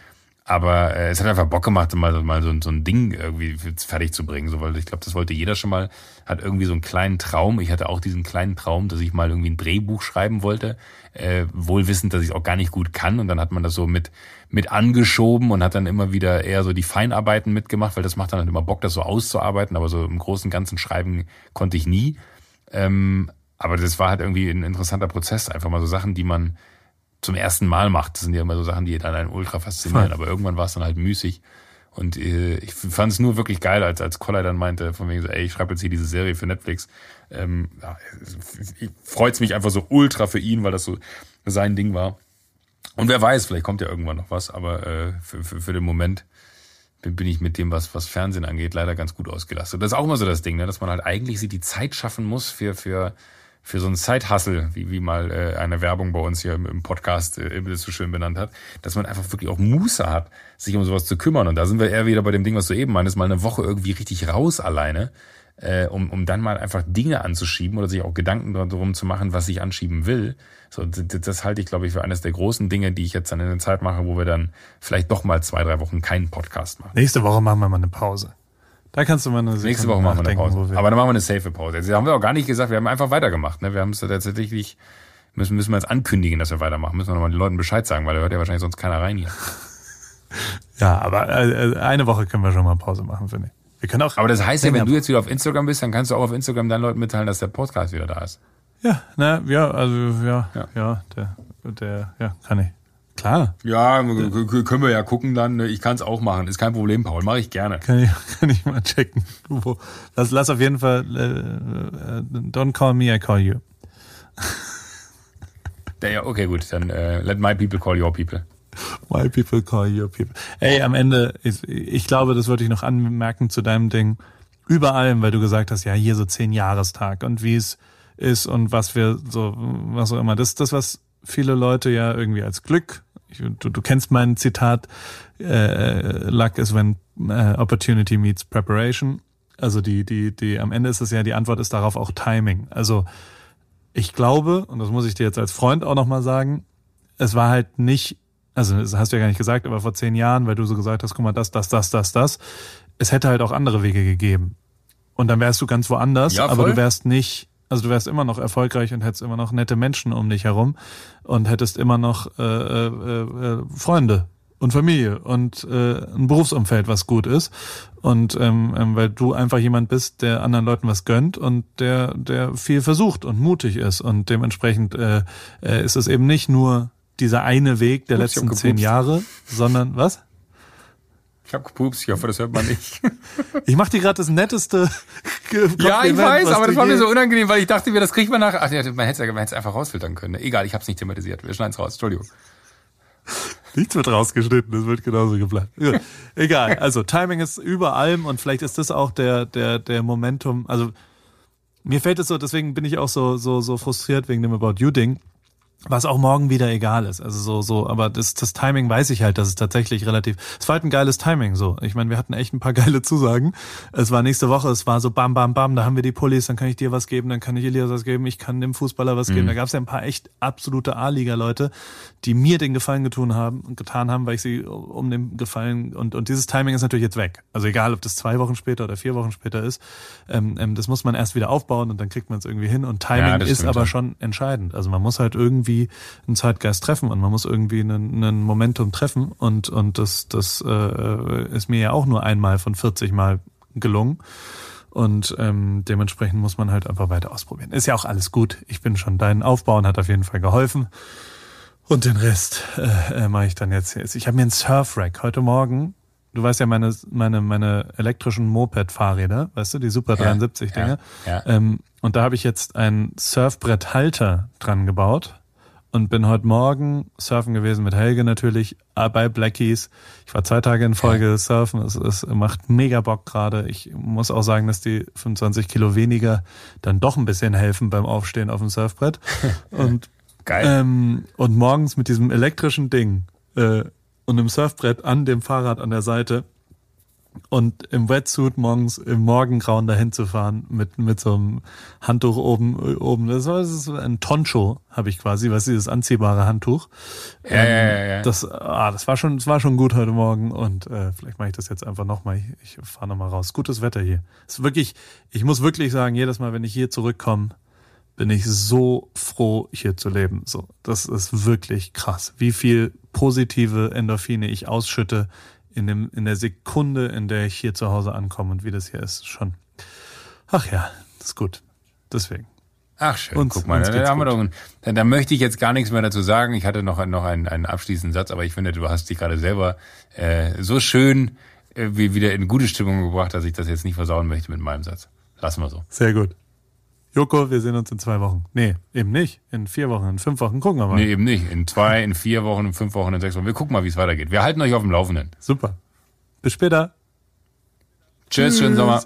Aber äh, es hat einfach Bock gemacht, mal, mal so, so ein Ding irgendwie fertig zu bringen. So, weil ich glaube, das wollte jeder schon mal, hat irgendwie so einen kleinen Traum. Ich hatte auch diesen kleinen Traum, dass ich mal irgendwie ein Drehbuch schreiben wollte, äh, wohl wissend, dass ich es auch gar nicht gut kann. Und dann hat man das so mit, mit angeschoben und hat dann immer wieder eher so die Feinarbeiten mitgemacht, weil das macht dann halt immer Bock, das so auszuarbeiten. Aber so im Großen Ganzen schreiben konnte ich nie. Ähm, aber das war halt irgendwie ein interessanter Prozess. Einfach mal so Sachen, die man zum ersten Mal macht. Das sind ja immer so Sachen, die dann einen ultra faszinieren. Aber irgendwann war es dann halt müßig. Und äh, ich fand es nur wirklich geil, als als Koller dann meinte, von wegen so, ey, ich schreibe jetzt hier diese Serie für Netflix. Ähm, ja, freut's mich einfach so ultra für ihn, weil das so sein Ding war. Und wer weiß, vielleicht kommt ja irgendwann noch was, aber äh, für, für, für den Moment bin, bin ich mit dem, was, was Fernsehen angeht, leider ganz gut ausgelastet. Das ist auch immer so das Ding, ne, dass man halt eigentlich sich die Zeit schaffen muss für, für, für so einen Zeithassel, wie, wie mal äh, eine Werbung bei uns hier im, im Podcast äh, das so schön benannt hat, dass man einfach wirklich auch Muße hat, sich um sowas zu kümmern. Und da sind wir eher wieder bei dem Ding, was du eben meintest, mal eine Woche irgendwie richtig raus alleine, äh, um, um dann mal einfach Dinge anzuschieben oder sich auch Gedanken darum zu machen, was ich anschieben will. So, das, das halte ich, glaube ich, für eines der großen Dinge, die ich jetzt dann in der Zeit mache, wo wir dann vielleicht doch mal zwei, drei Wochen keinen Podcast machen. Nächste Woche machen wir mal eine Pause. Da kannst du mal eine Nächste Woche machen wir eine Pause. wir- Aber dann machen wir eine safe Pause. Jetzt haben wir auch gar nicht gesagt, wir haben einfach weitergemacht. Ne? Wir haben es tatsächlich, müssen, müssen wir jetzt ankündigen, dass wir weitermachen. Müssen wir nochmal den Leuten Bescheid sagen, weil da hört ja wahrscheinlich sonst keiner rein hier. Ja, aber äh, eine Woche können wir schon mal Pause machen, finde ich. Wir können auch. Aber das heißt ja, wenn du jetzt wieder auf Instagram bist, dann kannst du auch auf Instagram deinen Leuten mitteilen, dass der Podcast wieder da ist. Ja, na, ja, also ja, Ja. ja, der, der, ja, kann ich. Klar, Ja, können wir ja gucken dann. Ich kann es auch machen. Ist kein Problem, Paul. Mache ich gerne. kann ich, kann ich mal checken. Lass, lass auf jeden Fall. Äh, äh, don't call me, I call you. Ja, okay, gut. Dann äh, let my people call your people. My people call your people. Ey, am Ende, ich, ich glaube, das wollte ich noch anmerken zu deinem Ding. Über allem, weil du gesagt hast, ja, hier so zehn Jahrestag und wie es ist und was wir so, was auch immer. Das das, was viele Leute ja irgendwie als Glück, ich, du, du kennst mein Zitat, äh, Luck is when äh, opportunity meets preparation. Also die, die, die, am Ende ist es ja, die Antwort ist darauf auch Timing. Also ich glaube, und das muss ich dir jetzt als Freund auch nochmal sagen, es war halt nicht, also das hast du ja gar nicht gesagt, aber vor zehn Jahren, weil du so gesagt hast, guck mal, das, das, das, das, das, es hätte halt auch andere Wege gegeben. Und dann wärst du ganz woanders, Ja, aber du wärst nicht, also du wärst immer noch erfolgreich und hättest immer noch nette Menschen um dich herum und hättest immer noch äh, äh, äh, Freunde und Familie und äh, ein Berufsumfeld, was gut ist. Und ähm, ähm, weil du einfach jemand bist, der anderen Leuten was gönnt und der, der viel versucht und mutig ist. Und dementsprechend äh, äh, ist es eben nicht nur dieser eine Weg der Ups, letzten zehn. Jahre, sondern was? Ich habe gepupst. Ich hoffe, das hört man nicht. Ich mach dir gerade das netteste ja, ich weiß, aber das war mir so unangenehm, weil ich dachte mir, das kriegt man nach. Ach ja, man hätte es man hätte es einfach rausfiltern können. Egal, ich habe es nicht thematisiert. Wir schneiden es raus. Entschuldigung. Nichts wird rausgeschnitten, das wird genauso geplant. Egal, also Timing ist über allem und vielleicht ist das auch der, der, der Momentum. Also mir fällt es so, deswegen bin ich auch so, so, so frustriert wegen dem About You-Ding was auch morgen wieder egal ist. Also so, so, aber das, das Timing weiß ich halt, dass es tatsächlich relativ. Es war halt ein geiles Timing so. Ich meine, wir hatten echt ein paar geile Zusagen. Es war nächste Woche, es war so bam, bam, bam, da haben wir die Pullis, dann kann ich dir was geben, dann kann ich Elias was geben, ich kann dem Fußballer was mhm. geben. Da gab es ja ein paar echt absolute A-Liga-Leute, die mir den Gefallen getan haben, getan haben, weil ich sie um den Gefallen und, und dieses Timing ist natürlich jetzt weg. Also egal, ob das zwei Wochen später oder vier Wochen später ist, ähm, ähm, das muss man erst wieder aufbauen und dann kriegt man es irgendwie hin. Und Timing ja, ist aber schon entscheidend. Also man muss halt irgendwie irgendwie einen Zeitgeist treffen und man muss irgendwie einen, einen Momentum treffen und und das das äh, ist mir ja auch nur einmal von 40 Mal gelungen und ähm, dementsprechend muss man halt einfach weiter ausprobieren. Ist ja auch alles gut. Ich bin schon dein Aufbauen hat auf jeden Fall geholfen. Und den Rest äh, äh, mache ich dann jetzt. jetzt. Ich habe mir ein Surfrack heute Morgen. Du weißt ja meine meine meine elektrischen Moped-Fahrräder, weißt du, die Super 73 ja, Dinge. Ja, ja. Ähm, und da habe ich jetzt einen Surfbretthalter dran gebaut und bin heute Morgen surfen gewesen mit Helge natürlich äh, bei Blackies. Ich war zwei Tage in Folge surfen. Es, es macht mega Bock gerade. Ich muss auch sagen, dass die 25 Kilo weniger dann doch ein bisschen helfen beim Aufstehen auf dem Surfbrett. Und Geil. Ähm, und morgens mit diesem elektrischen Ding äh, und einem Surfbrett an dem Fahrrad an der Seite und im Wetsuit morgens im Morgengrauen dahin zu fahren mit mit so einem Handtuch oben oben. Das war, das ein Toncho habe ich quasi was dieses anziehbare Handtuch. Ja, ähm, ja, ja, ja. das ah, das war schon das war schon gut heute Morgen und äh, vielleicht mache ich das jetzt einfach nochmal ich, ich fahre nochmal raus. Gutes Wetter hier. Ist wirklich ich muss wirklich sagen jedes Mal wenn ich hier zurückkomme bin ich so froh hier zu leben. So das ist wirklich krass wie viel positive Endorphine ich ausschütte in, dem, in der Sekunde, in der ich hier zu Hause ankomme und wie das hier ist, schon. Ach ja, das ist gut. Deswegen. Ach schön, uns, guck mal, da, da, haben wir doch, da, da möchte ich jetzt gar nichts mehr dazu sagen. Ich hatte noch, noch einen, einen abschließenden Satz, aber ich finde, du hast dich gerade selber äh, so schön äh, wieder in gute Stimmung gebracht, dass ich das jetzt nicht versauen möchte mit meinem Satz. Lassen wir so. Sehr gut. Joko, wir sehen uns in zwei Wochen. Nee, eben nicht. In vier Wochen, in fünf Wochen gucken wir mal. Nee, eben nicht. In zwei, in vier Wochen, in fünf Wochen, in sechs Wochen. Wir gucken mal, wie es weitergeht. Wir halten euch auf dem Laufenden. Super. Bis später. Tschüss, Tschüss. schönen Sommer.